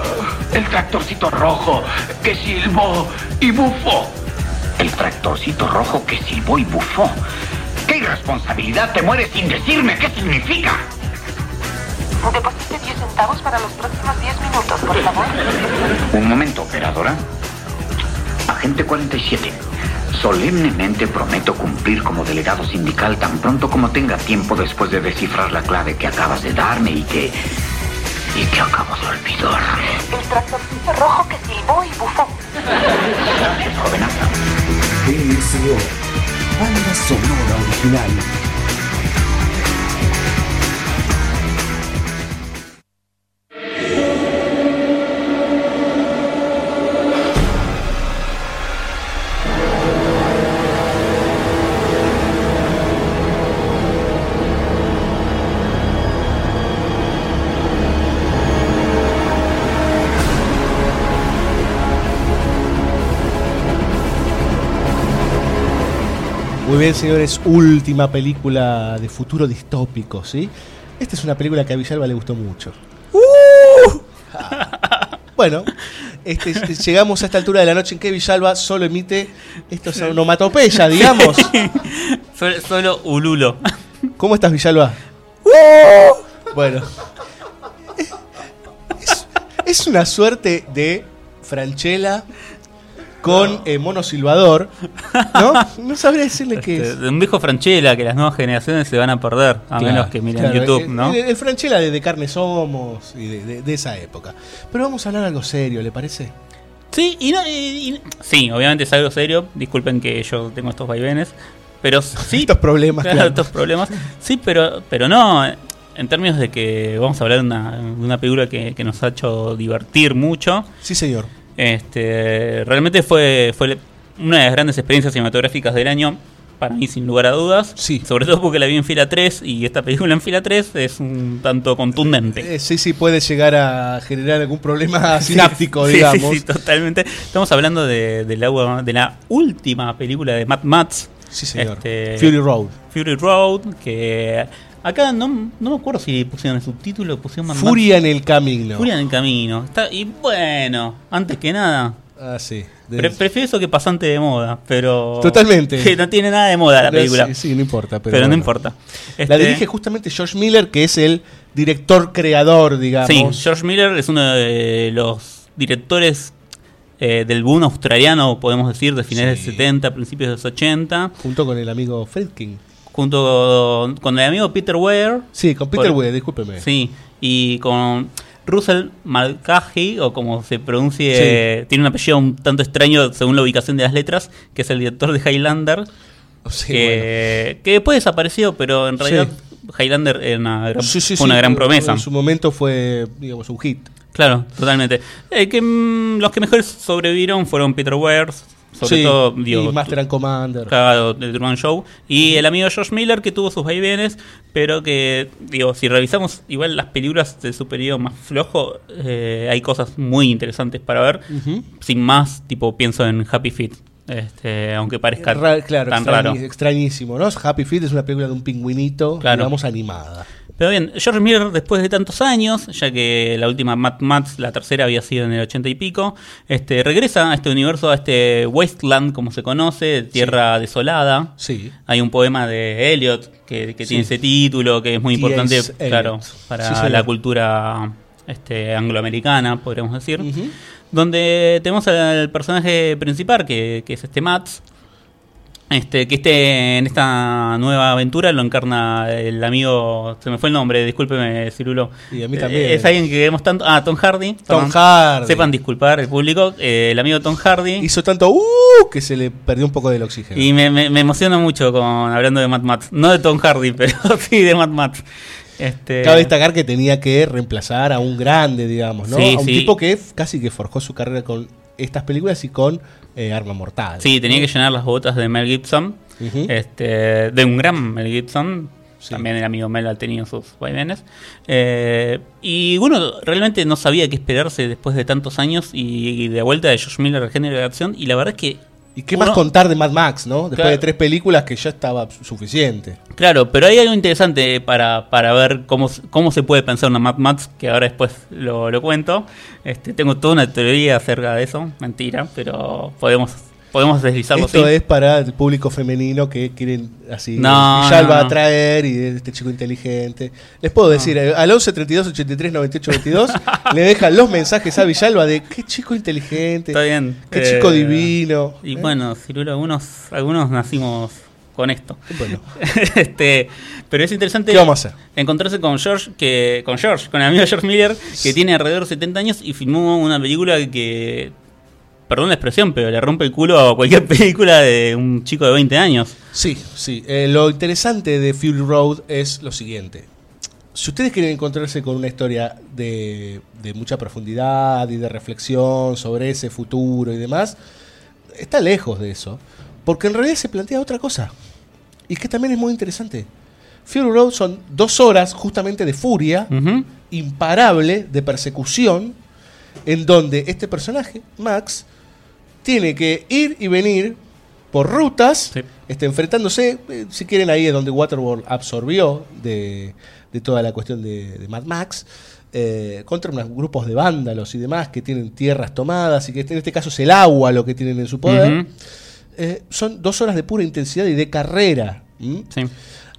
El tractorcito rojo que silbó y bufó. El tractorcito rojo que silbó y bufó. ¡Qué irresponsabilidad! Te mueres sin decirme qué significa. Deposite 10 centavos para los próximos 10 minutos, por favor. Un momento, operadora. Agente 47. Solemnemente prometo cumplir como delegado sindical tan pronto como tenga tiempo después de descifrar la clave que acabas de darme y que. y que acabo de olvidar. El tractorcito rojo que silbó y bufó. Gracias, jovenaza. BSO, banda sonora original. Bien, señores, última película de futuro distópico, ¿sí? Esta es una película que a Villalba le gustó mucho. Bueno, este, este, llegamos a esta altura de la noche en que Villalba solo emite estos onomatopeya, digamos. Solo, solo Ululo. ¿Cómo estás, Villalba? Bueno. Es, es una suerte de Franchella con eh, Mono Silvador. ¿No? No sabría decirle qué es. Este, de un viejo Franchella que las nuevas generaciones se van a perder, a Claro, menos que miren claro, YouTube, el, ¿no? El, el Franchella de, de Carne Somos y de, de- de esa época. Pero vamos a hablar algo serio, ¿le parece? Sí, y no, y- y- sí, obviamente es algo serio. Disculpen que yo tengo estos vaivenes. Pero sí. Estos problemas, Claro, estos problemas. Sí, pero, pero no. En términos de que vamos a hablar de una, una película que, que nos ha hecho divertir mucho. Sí, señor. Este, realmente fue, fue una de las grandes experiencias cinematográficas del año. Para mí, sin lugar a dudas. Sí. Sobre todo porque la vi en fila 3 y esta película en fila 3 es un tanto contundente. Eh, sí, sí, puede llegar a generar algún problema sináptico, Sí, sí, digamos. Sí, totalmente. Estamos hablando de, de la, de la última película de Matt Max. Sí, señor. Este, Fury Road. Fury Road, que acá no, no me acuerdo si pusieron el subtítulo, pusieron Max. Furia en el camino. Furia en el camino. Está, y bueno, antes que nada. Ah, sí. Pre- prefiero eso que pasante de moda, pero. Totalmente. Que no tiene nada de moda la película. Sí, sí, no importa. Pero, Pero no importa. La Este- dirige justamente George Miller, que es el director creador, digamos. Sí, George Miller es uno de los directores eh, del boom australiano, podemos decir, de finales Sí. de 70, principios de los 80. Junto con el amigo Friedkin. Junto con, el amigo Peter Weir. Sí, con Peter Por- Weir, discúlpeme. Sí, y con Russell Mulcahy, o como se pronuncie, tiene un apellido un tanto extraño según la ubicación de las letras, que es el director de Highlander. Sí, que, que después desapareció, pero en realidad Highlander era una gran, Sí, sí, fue una sí, gran promesa. En su momento fue, digamos, un hit. Claro, totalmente. Eh, que, mm, los que mejor sobrevivieron fueron Peter Weir, sobre Sí, todo, y Master and Commander. Claro, de Truman Show. Y el amigo George Miller, que tuvo sus vaivenes, pero que, digo, si revisamos igual las películas de su periodo más flojo, eh, hay cosas muy interesantes para ver. Sin más, tipo, pienso en Happy Feet. Este, aunque parezca Ra- claro, tan extrañi- raro. extrañísimo, ¿no? Happy Feet es una película de un pingüinito, Claro. digamos, animada. Pero bien, George Miller, después de tantos años, ya que la última Mad Max, la tercera, había sido en el ochenta y pico, este, regresa a este universo, a este Wasteland, como se conoce, tierra desolada. Sí. Hay un poema de Eliot que, que Sí. tiene ese título, que es muy importante, claro, para Sí, la cultura este, angloamericana, podríamos decir. Donde tenemos al personaje principal, que, que es este Max, este, que este, en esta nueva aventura lo encarna el amigo, se me fue el nombre, discúlpeme, Cirulo. Y a mí Eh, también. Es alguien que vemos tanto. Ah, Tom Hardy. Tom Perdón. Hardy. Sepan disculpar el público. eh, el amigo Tom Hardy. Hizo tanto uh que se le perdió un poco del oxígeno. Y me, me, me emociona mucho con hablando de Mad Max. No de Tom Hardy, pero sí de Mad Max. Este, Cabe destacar que tenía que reemplazar a un grande, digamos, ¿no? Sí, a un sí. tipo que casi que forjó su carrera con estas películas y con eh, Arma Mortal. Sí, tenía que llenar las botas de Mel Gibson. Este, de un gran Mel Gibson. También el amigo Mel ha tenido sus vaivenes. Eh, y bueno, realmente no sabía qué esperarse después de tantos años y, y de vuelta de George Miller de acción. Y la verdad es que. ¿Y qué uno- más contar de Mad Max, no? Después Claro. de tres películas que ya estaba su- suficiente. Claro, pero hay algo interesante para, para ver cómo, cómo se puede pensar una Mad Max, que ahora después lo, lo cuento. Este, tengo toda una teoría acerca de eso, mentira, pero podemos, podemos deslizarlo Esto así. es para el público femenino que quieren así. No, ya no, va a traer y este chico inteligente. Les puedo decir, eh, al 11 32 83 98 22 le dejan los mensajes a Villalba de qué chico inteligente, Está bien. qué Eh, chico divino. Y ¿eh? bueno, Cirulo, algunos, algunos nacimos con esto. Bueno. este, pero es interesante ¿Qué vamos a hacer? encontrarse con George, que, con George, con el amigo George Miller, que tiene alrededor de 70 años y filmó una película que, perdón la expresión, pero le rompe el culo a cualquier película de un chico de 20 años. Sí, sí. Eh, lo interesante de Fury Road es lo siguiente. Si ustedes quieren encontrarse con una historia de, de mucha profundidad y de reflexión sobre ese futuro y demás, está lejos de eso. Porque en realidad se plantea otra cosa. Y que también es muy interesante. Fury Road son dos horas justamente de furia imparable, de persecución, en donde este personaje, Max, tiene que ir y venir por rutas, este, enfrentándose, eh, si quieren, ahí es donde Waterworld absorbió de, de toda la cuestión de, de Mad Max, eh, contra unos grupos de vándalos y demás que tienen tierras tomadas y que en este caso es el agua lo que tienen en su poder. Eh, son dos horas de pura intensidad y de carrera.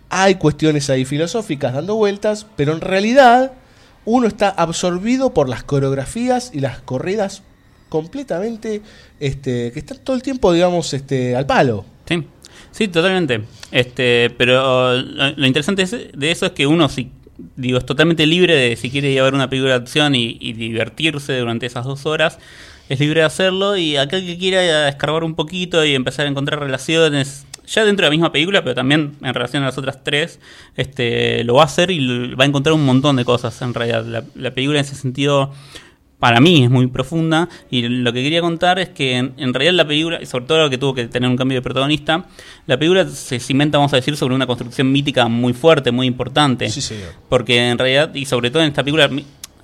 Hay cuestiones ahí filosóficas dando vueltas, pero en realidad uno está absorbido por las coreografías y las corridas completamente este, que están todo el tiempo, digamos, este, al palo. Sí, sí, totalmente. Este, pero lo, interesante es- de eso es que uno si digo es totalmente libre de si quiere ver una película de acción y, y divertirse durante esas dos horas es libre de hacerlo y aquel que quiera escarbar un poquito y empezar a encontrar relaciones ya dentro de la misma película pero también en relación a las otras tres este lo va a hacer y va a encontrar un montón de cosas en realidad la película en ese sentido para mí es muy profunda y lo que quería contar es que en, en realidad la película, y sobre todo lo que tuvo que tener un cambio de protagonista, la película se cimenta, vamos a decir, sobre una construcción mítica muy fuerte, muy importante. Sí, señor. Porque en realidad, y sobre todo en esta película,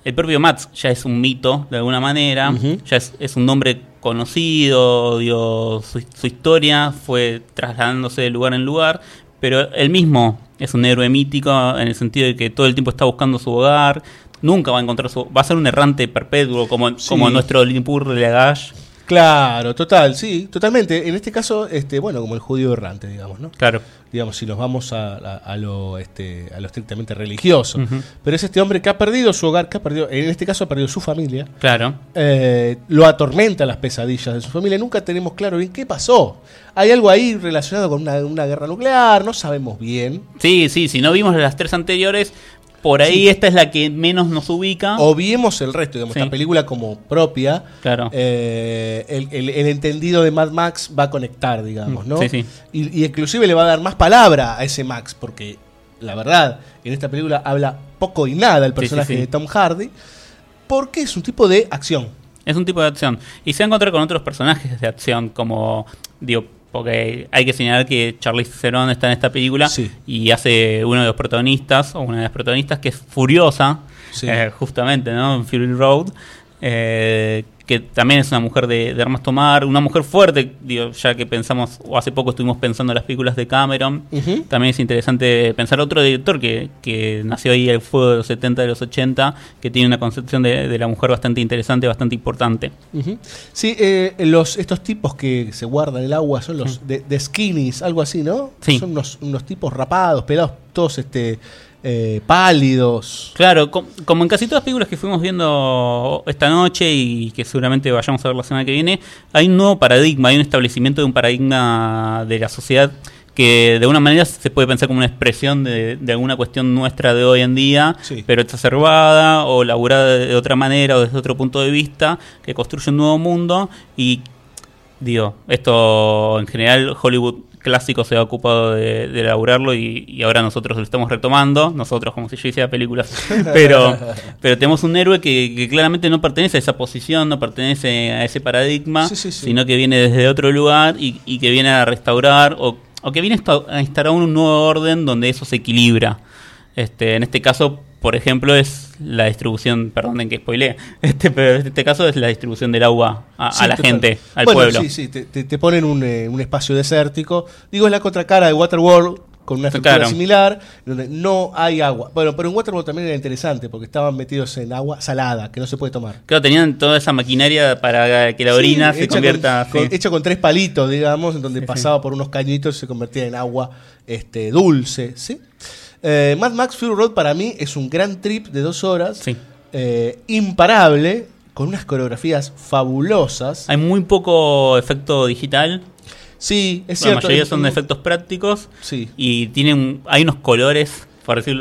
el propio Max ya es un mito de alguna manera, ya es, es un nombre conocido, digo, su, su historia fue trasladándose de lugar en lugar, pero él mismo es un héroe mítico en el sentido de que todo el tiempo está buscando su hogar, nunca va a encontrar su... va a ser un errante perpetuo como, como nuestro Limpur Lagash. Claro, total, sí, totalmente. En este caso, este, bueno, como el judío errante, digamos, ¿no? Claro. Digamos, si nos vamos a, a- a lo, este, a lo estrictamente religioso. Pero es este hombre que ha perdido su hogar, que ha perdido, en este caso ha perdido su familia. Claro. Eh, lo atormenta las pesadillas de su familia. Nunca tenemos claro bien qué pasó. Hay algo ahí relacionado con una, una guerra nuclear, no sabemos bien. Sí, sí, si no vimos las tres anteriores, por ahí Sí. esta es la que menos nos ubica. Obviemos el resto, digamos, Sí. esta película como propia. Claro. eh, el, el- el entendido de Mad Max va a conectar, digamos, ¿no? Sí, sí. Y, y inclusive le va a dar más palabra a ese Max, porque la verdad, en esta película habla poco y nada el personaje de Tom Hardy, porque es un tipo de acción. Es un tipo de acción. Y se va a encontrar con otros personajes de acción, como, digo, porque hay que señalar que Charlize Theron está en esta película y hace uno de los protagonistas, o una de las protagonistas, que es Furiosa, Sí. eh, justamente, ¿no? En Fury Road. eh, que también es una mujer de, de armas tomar, una mujer fuerte, digo, ya que pensamos, o hace poco estuvimos pensando en las películas de Cameron, también es interesante pensar otro director que, que nació ahí al fuego de los 70, de los 80, que tiene una concepción de, de la mujer bastante interesante, bastante importante. Sí, eh, los, estos tipos que se guardan el agua son los de, de skinnies, algo así, ¿no? Sí. Son unos, unos tipos rapados, pelados, todos este, eh, pálidos. Claro, com- como en casi todas las películas que fuimos viendo esta noche y que seguramente vayamos a ver la semana que viene, hay un nuevo paradigma, hay un establecimiento de un paradigma de la sociedad que de alguna manera se puede pensar como una expresión de, de alguna cuestión nuestra de hoy en día, Sí. pero exacerbada o laburada de, de otra manera o desde otro punto de vista, que construye un nuevo mundo y digo, esto en general Hollywood clásico se ha ocupado de, de elaborarlo y, y ahora nosotros lo estamos retomando, nosotros como si yo hiciera películas, pero, pero tenemos un héroe que, que claramente no pertenece a esa posición, no pertenece a ese paradigma, Sí, sí, sí. sino que viene desde otro lugar y, y que viene a restaurar o, o que viene a instaurar un nuevo orden donde eso se equilibra. Este, en este caso, por ejemplo, es la distribución, perdonen que spoilee, este, pero en este caso es la distribución del agua a, la total. gente, al Bueno, pueblo. Sí, sí, te, te- te ponen un, eh, un espacio desértico. Digo, es la contracara de Waterworld con una estructura Claro. similar, donde no hay agua. Bueno, pero en Waterworld también era interesante porque estaban metidos en agua salada, que no se puede tomar. Claro, tenían toda esa maquinaria para que la orina Sí, se hecha convierta. con, sí. con- hecha con tres palitos, digamos, en donde Sí, pasaba por unos cañitos y se convertía en agua este, dulce. ¿sí? Eh, Mad Max Fury Road para mí es un gran trip de dos horas, eh, imparable, con unas coreografías fabulosas. Hay muy poco efecto digital. Sí, es la cierto. mayoría es- son efectos prácticos. Sí. Y tienen, hay unos colores,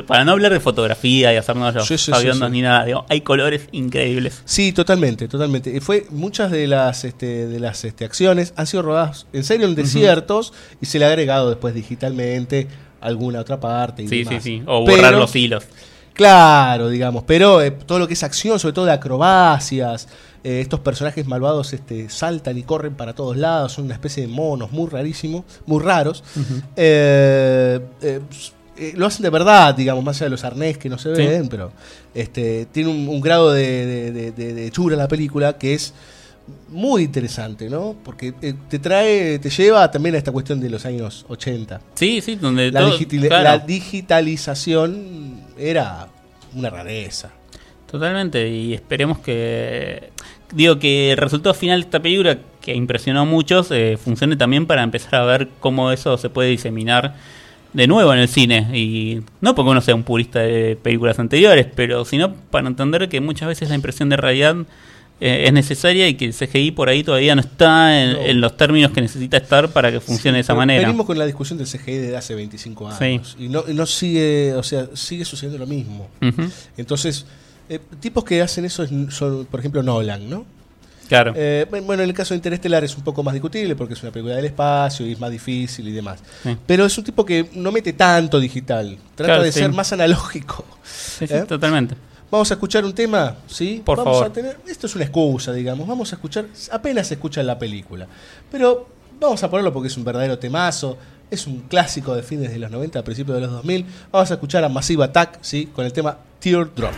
para no hablar de fotografía y hacernos los Sí, sí, sí, sí. ni nada, digo, hay colores increíbles. Sí, totalmente, totalmente. Y Fue muchas de las este, de las este, acciones han sido rodadas en serio en desiertos y se le ha agregado después digitalmente alguna otra parte. Y Sí, demás. sí, sí. O borrar Pero- los hilos. Claro, digamos, pero eh, todo lo que es acción, sobre todo de acrobacias, eh, estos personajes malvados este, saltan y corren para todos lados, son una especie de monos muy rarísimos, muy raros. Eh, eh, eh, lo hacen de verdad, digamos, más allá de los arnés que no se Sí. ven, pero este, tiene un, un grado de, de, de- de- de hechura la película que es muy interesante, ¿no? Porque eh, te trae, te lleva también a esta cuestión de los años 80. Sí, sí, donde La, todo- digitali- claro. la digitalización era una rareza. Totalmente, y esperemos que. Digo que el resultado final de esta película, que impresionó a muchos, eh, funcione también para empezar a ver cómo eso se puede diseminar de nuevo en el cine. Y no porque uno sea un purista de películas anteriores, pero sino para entender que muchas veces la impresión de realidad eh, es necesaria y que el CGI por ahí todavía no está en, No. en los términos que necesita estar para que funcione de esa manera. Venimos con la discusión del CGI desde hace 25 años. Sí. Y, no, y no sigue, o sea, sigue sucediendo lo mismo. Entonces, eh, tipos que hacen eso es- son, por ejemplo, Nolan, ¿no? Claro. Eh, bueno, en el caso de Interestelar es un poco más discutible porque es una película del espacio y es más difícil y demás. Sí. Pero es un tipo que no mete tanto digital. Trata Claro, de ser más analógico. Sí, sí, ¿Eh? totalmente. Vamos a escuchar un tema, ¿sí? Por Vamos favor. a tener, esto es una excusa, digamos. Vamos a escuchar, apenas se escucha en la película. Pero vamos a ponerlo porque es un verdadero temazo. Es un clásico de fines de los 90, principios de los 2000. Vamos a escuchar a Massive Attack, ¿sí? Con el tema Teardrop.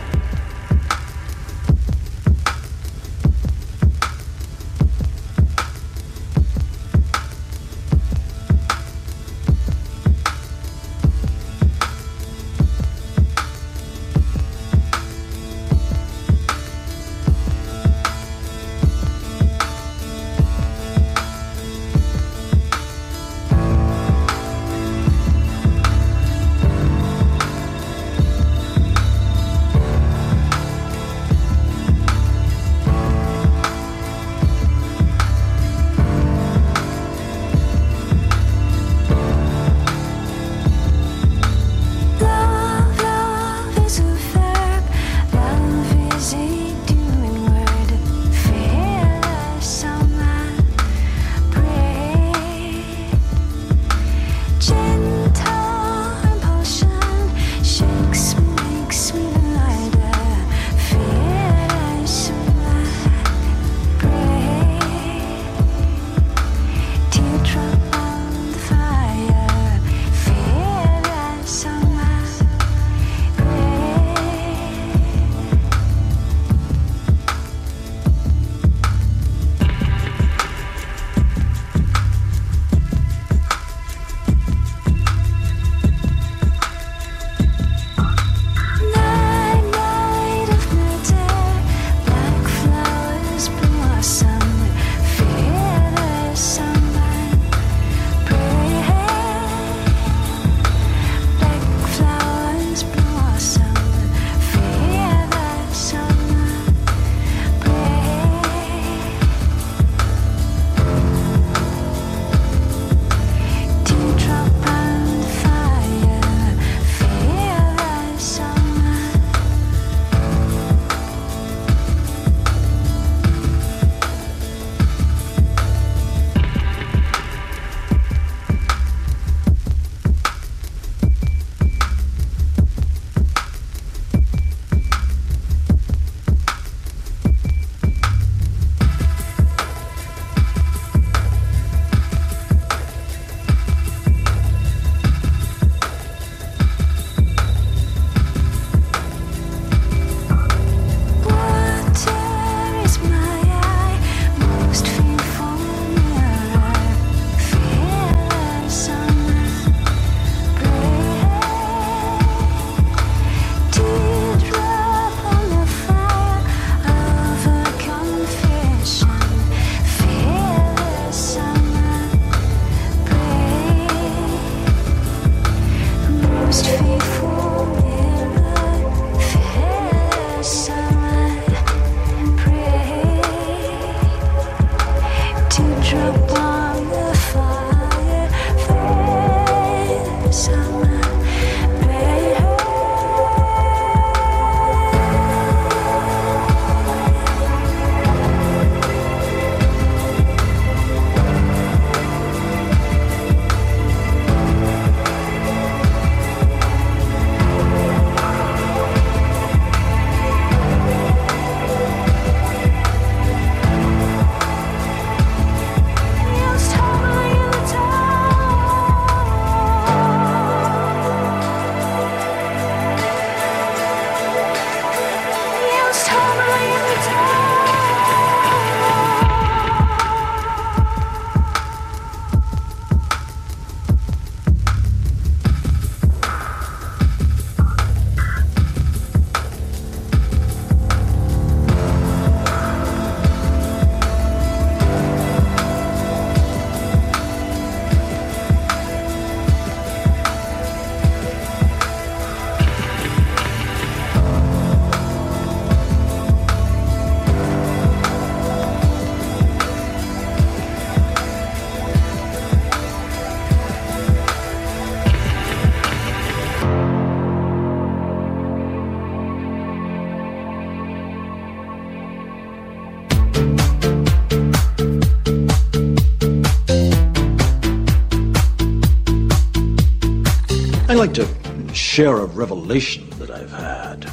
Share of revelation that I've had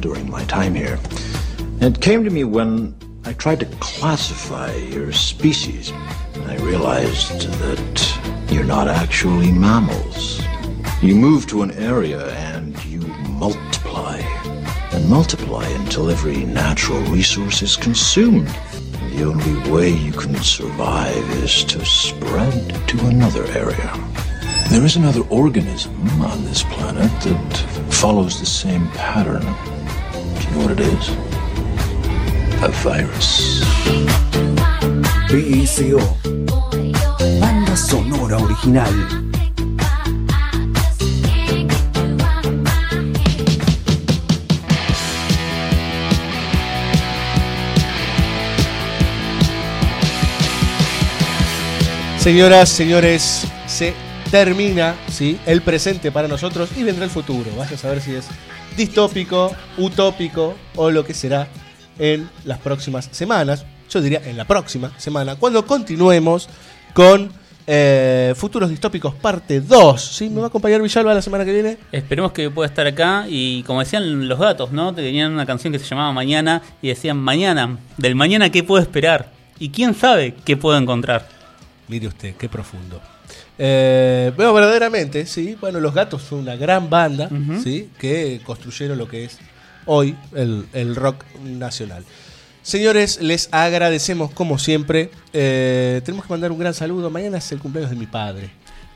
during my time here. It came to me when I tried to classify your species. I realized that you're not actually mammals. You move to an area and you multiply and multiply until every natural resource is consumed. The only way you can survive is to spread to another area. There is another organism on this planet that follows the same pattern. Do you know what it is? A virus. BSO. Banda sonora original. Señoras, señores, se termina ¿sí? el presente para nosotros y vendrá el futuro. Vaya a saber si es distópico, utópico o lo que será en las próximas semanas. Yo diría en la próxima semana, cuando continuemos con eh, Futuros Distópicos parte 2. ¿sí? ¿Me va a acompañar Villalba la semana que viene? Esperemos que pueda estar acá y como decían los gatos, ¿no? Tenían una canción que se llamaba Mañana y decían Mañana, del mañana qué puedo esperar y quién sabe qué puedo encontrar. Mire usted, qué profundo. Eh, bueno, verdaderamente, sí. Bueno, los gatos son una gran banda, sí, que construyeron lo que es hoy el, el rock nacional. Señores, les agradecemos como siempre. Eh, tenemos que mandar un gran saludo. Mañana es el cumpleaños de mi padre.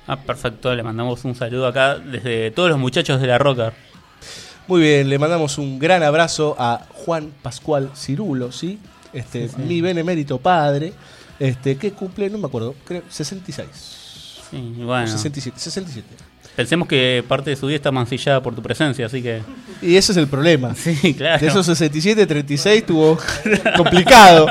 Ah, perfecto, le mandamos un saludo acá desde todos los muchachos de la Rocker. Muy bien, le mandamos un gran abrazo a Juan Pascual Cirulo, ¿sí? Este, Sí, sí. mi benemérito padre, este, que cumple, no me acuerdo, creo, 66. Sí, bueno. O 67, 67. Pensemos que parte de su vida está mancillada por tu presencia, así que. Y ese es el problema. Sí, claro. De esos 67, 36 estuvo complicado.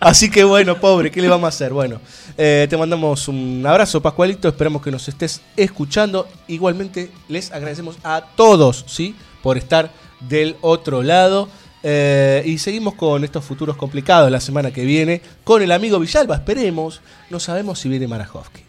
Así que bueno, pobre, ¿qué le vamos a hacer? Bueno, eh, te mandamos un abrazo, Pascualito. Esperamos que nos estés escuchando. Igualmente, les agradecemos a todos, ¿sí? Por estar del otro lado. Eh, y seguimos con estos futuros complicados la semana que viene con el amigo Villalba. Esperemos. No sabemos si viene Marajowski.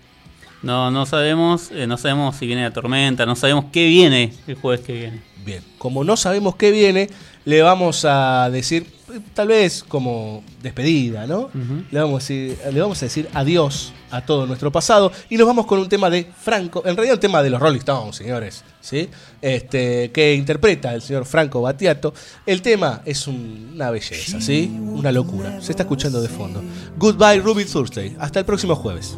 No, no sabemos, eh, no sabemos si viene la tormenta, no sabemos qué viene el jueves que viene. Bien, como no sabemos qué viene, le vamos a decir, tal vez como despedida, ¿no? le, vamos a decir, le vamos a decir adiós a todo nuestro pasado y nos vamos con un tema de Franco, en realidad un tema de los Rolling Stones, señores, ¿sí? Este, que interpreta el señor Franco Battiato. El tema es un- una belleza, ¿sí? Una locura. Se está escuchando de fondo. Goodbye, Ruby Thursday. Hasta el próximo jueves.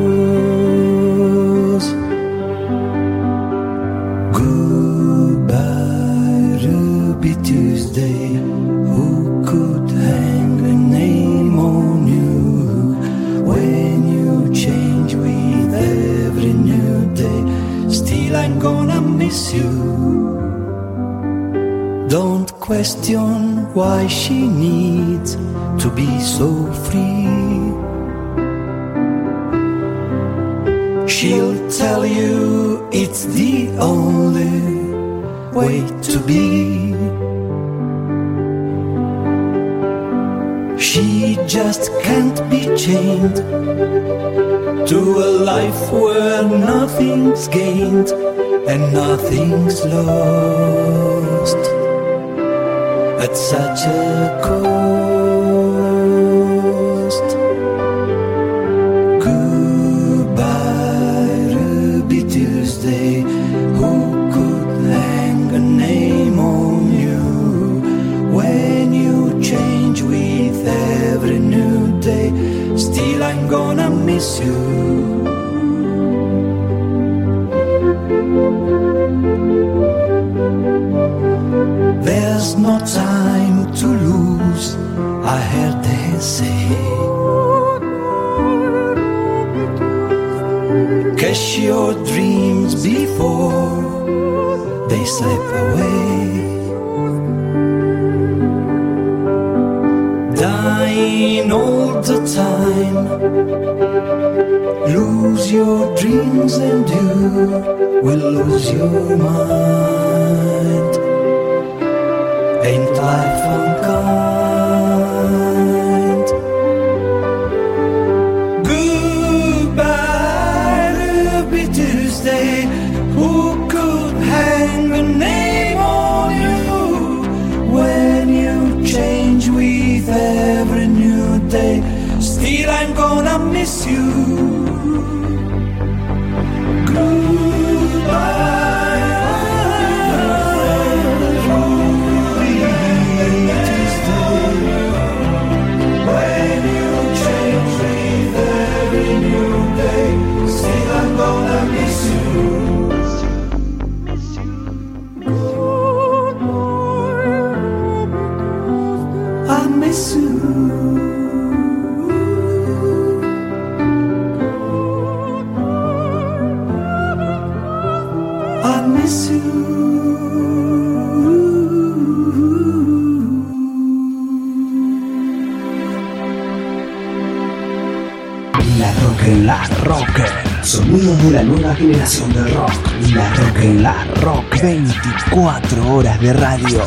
Tuesday. Who could hang a name on you when you change with every new day? Still, I'm gonna miss you. Don't question why she needs to be so free. She'll tell you it's the only way to be. She just can't be chained to a life where nothing's gained and nothing's lost at such a cost. miss you. There's no time to lose, I heard they say. Catch your dreams before they slip away. dying all the time lose your dreams and you will lose your mind. Ain't life unkind? De la nueva generación del rock. La Roque en la Roque. 24 horas de radio.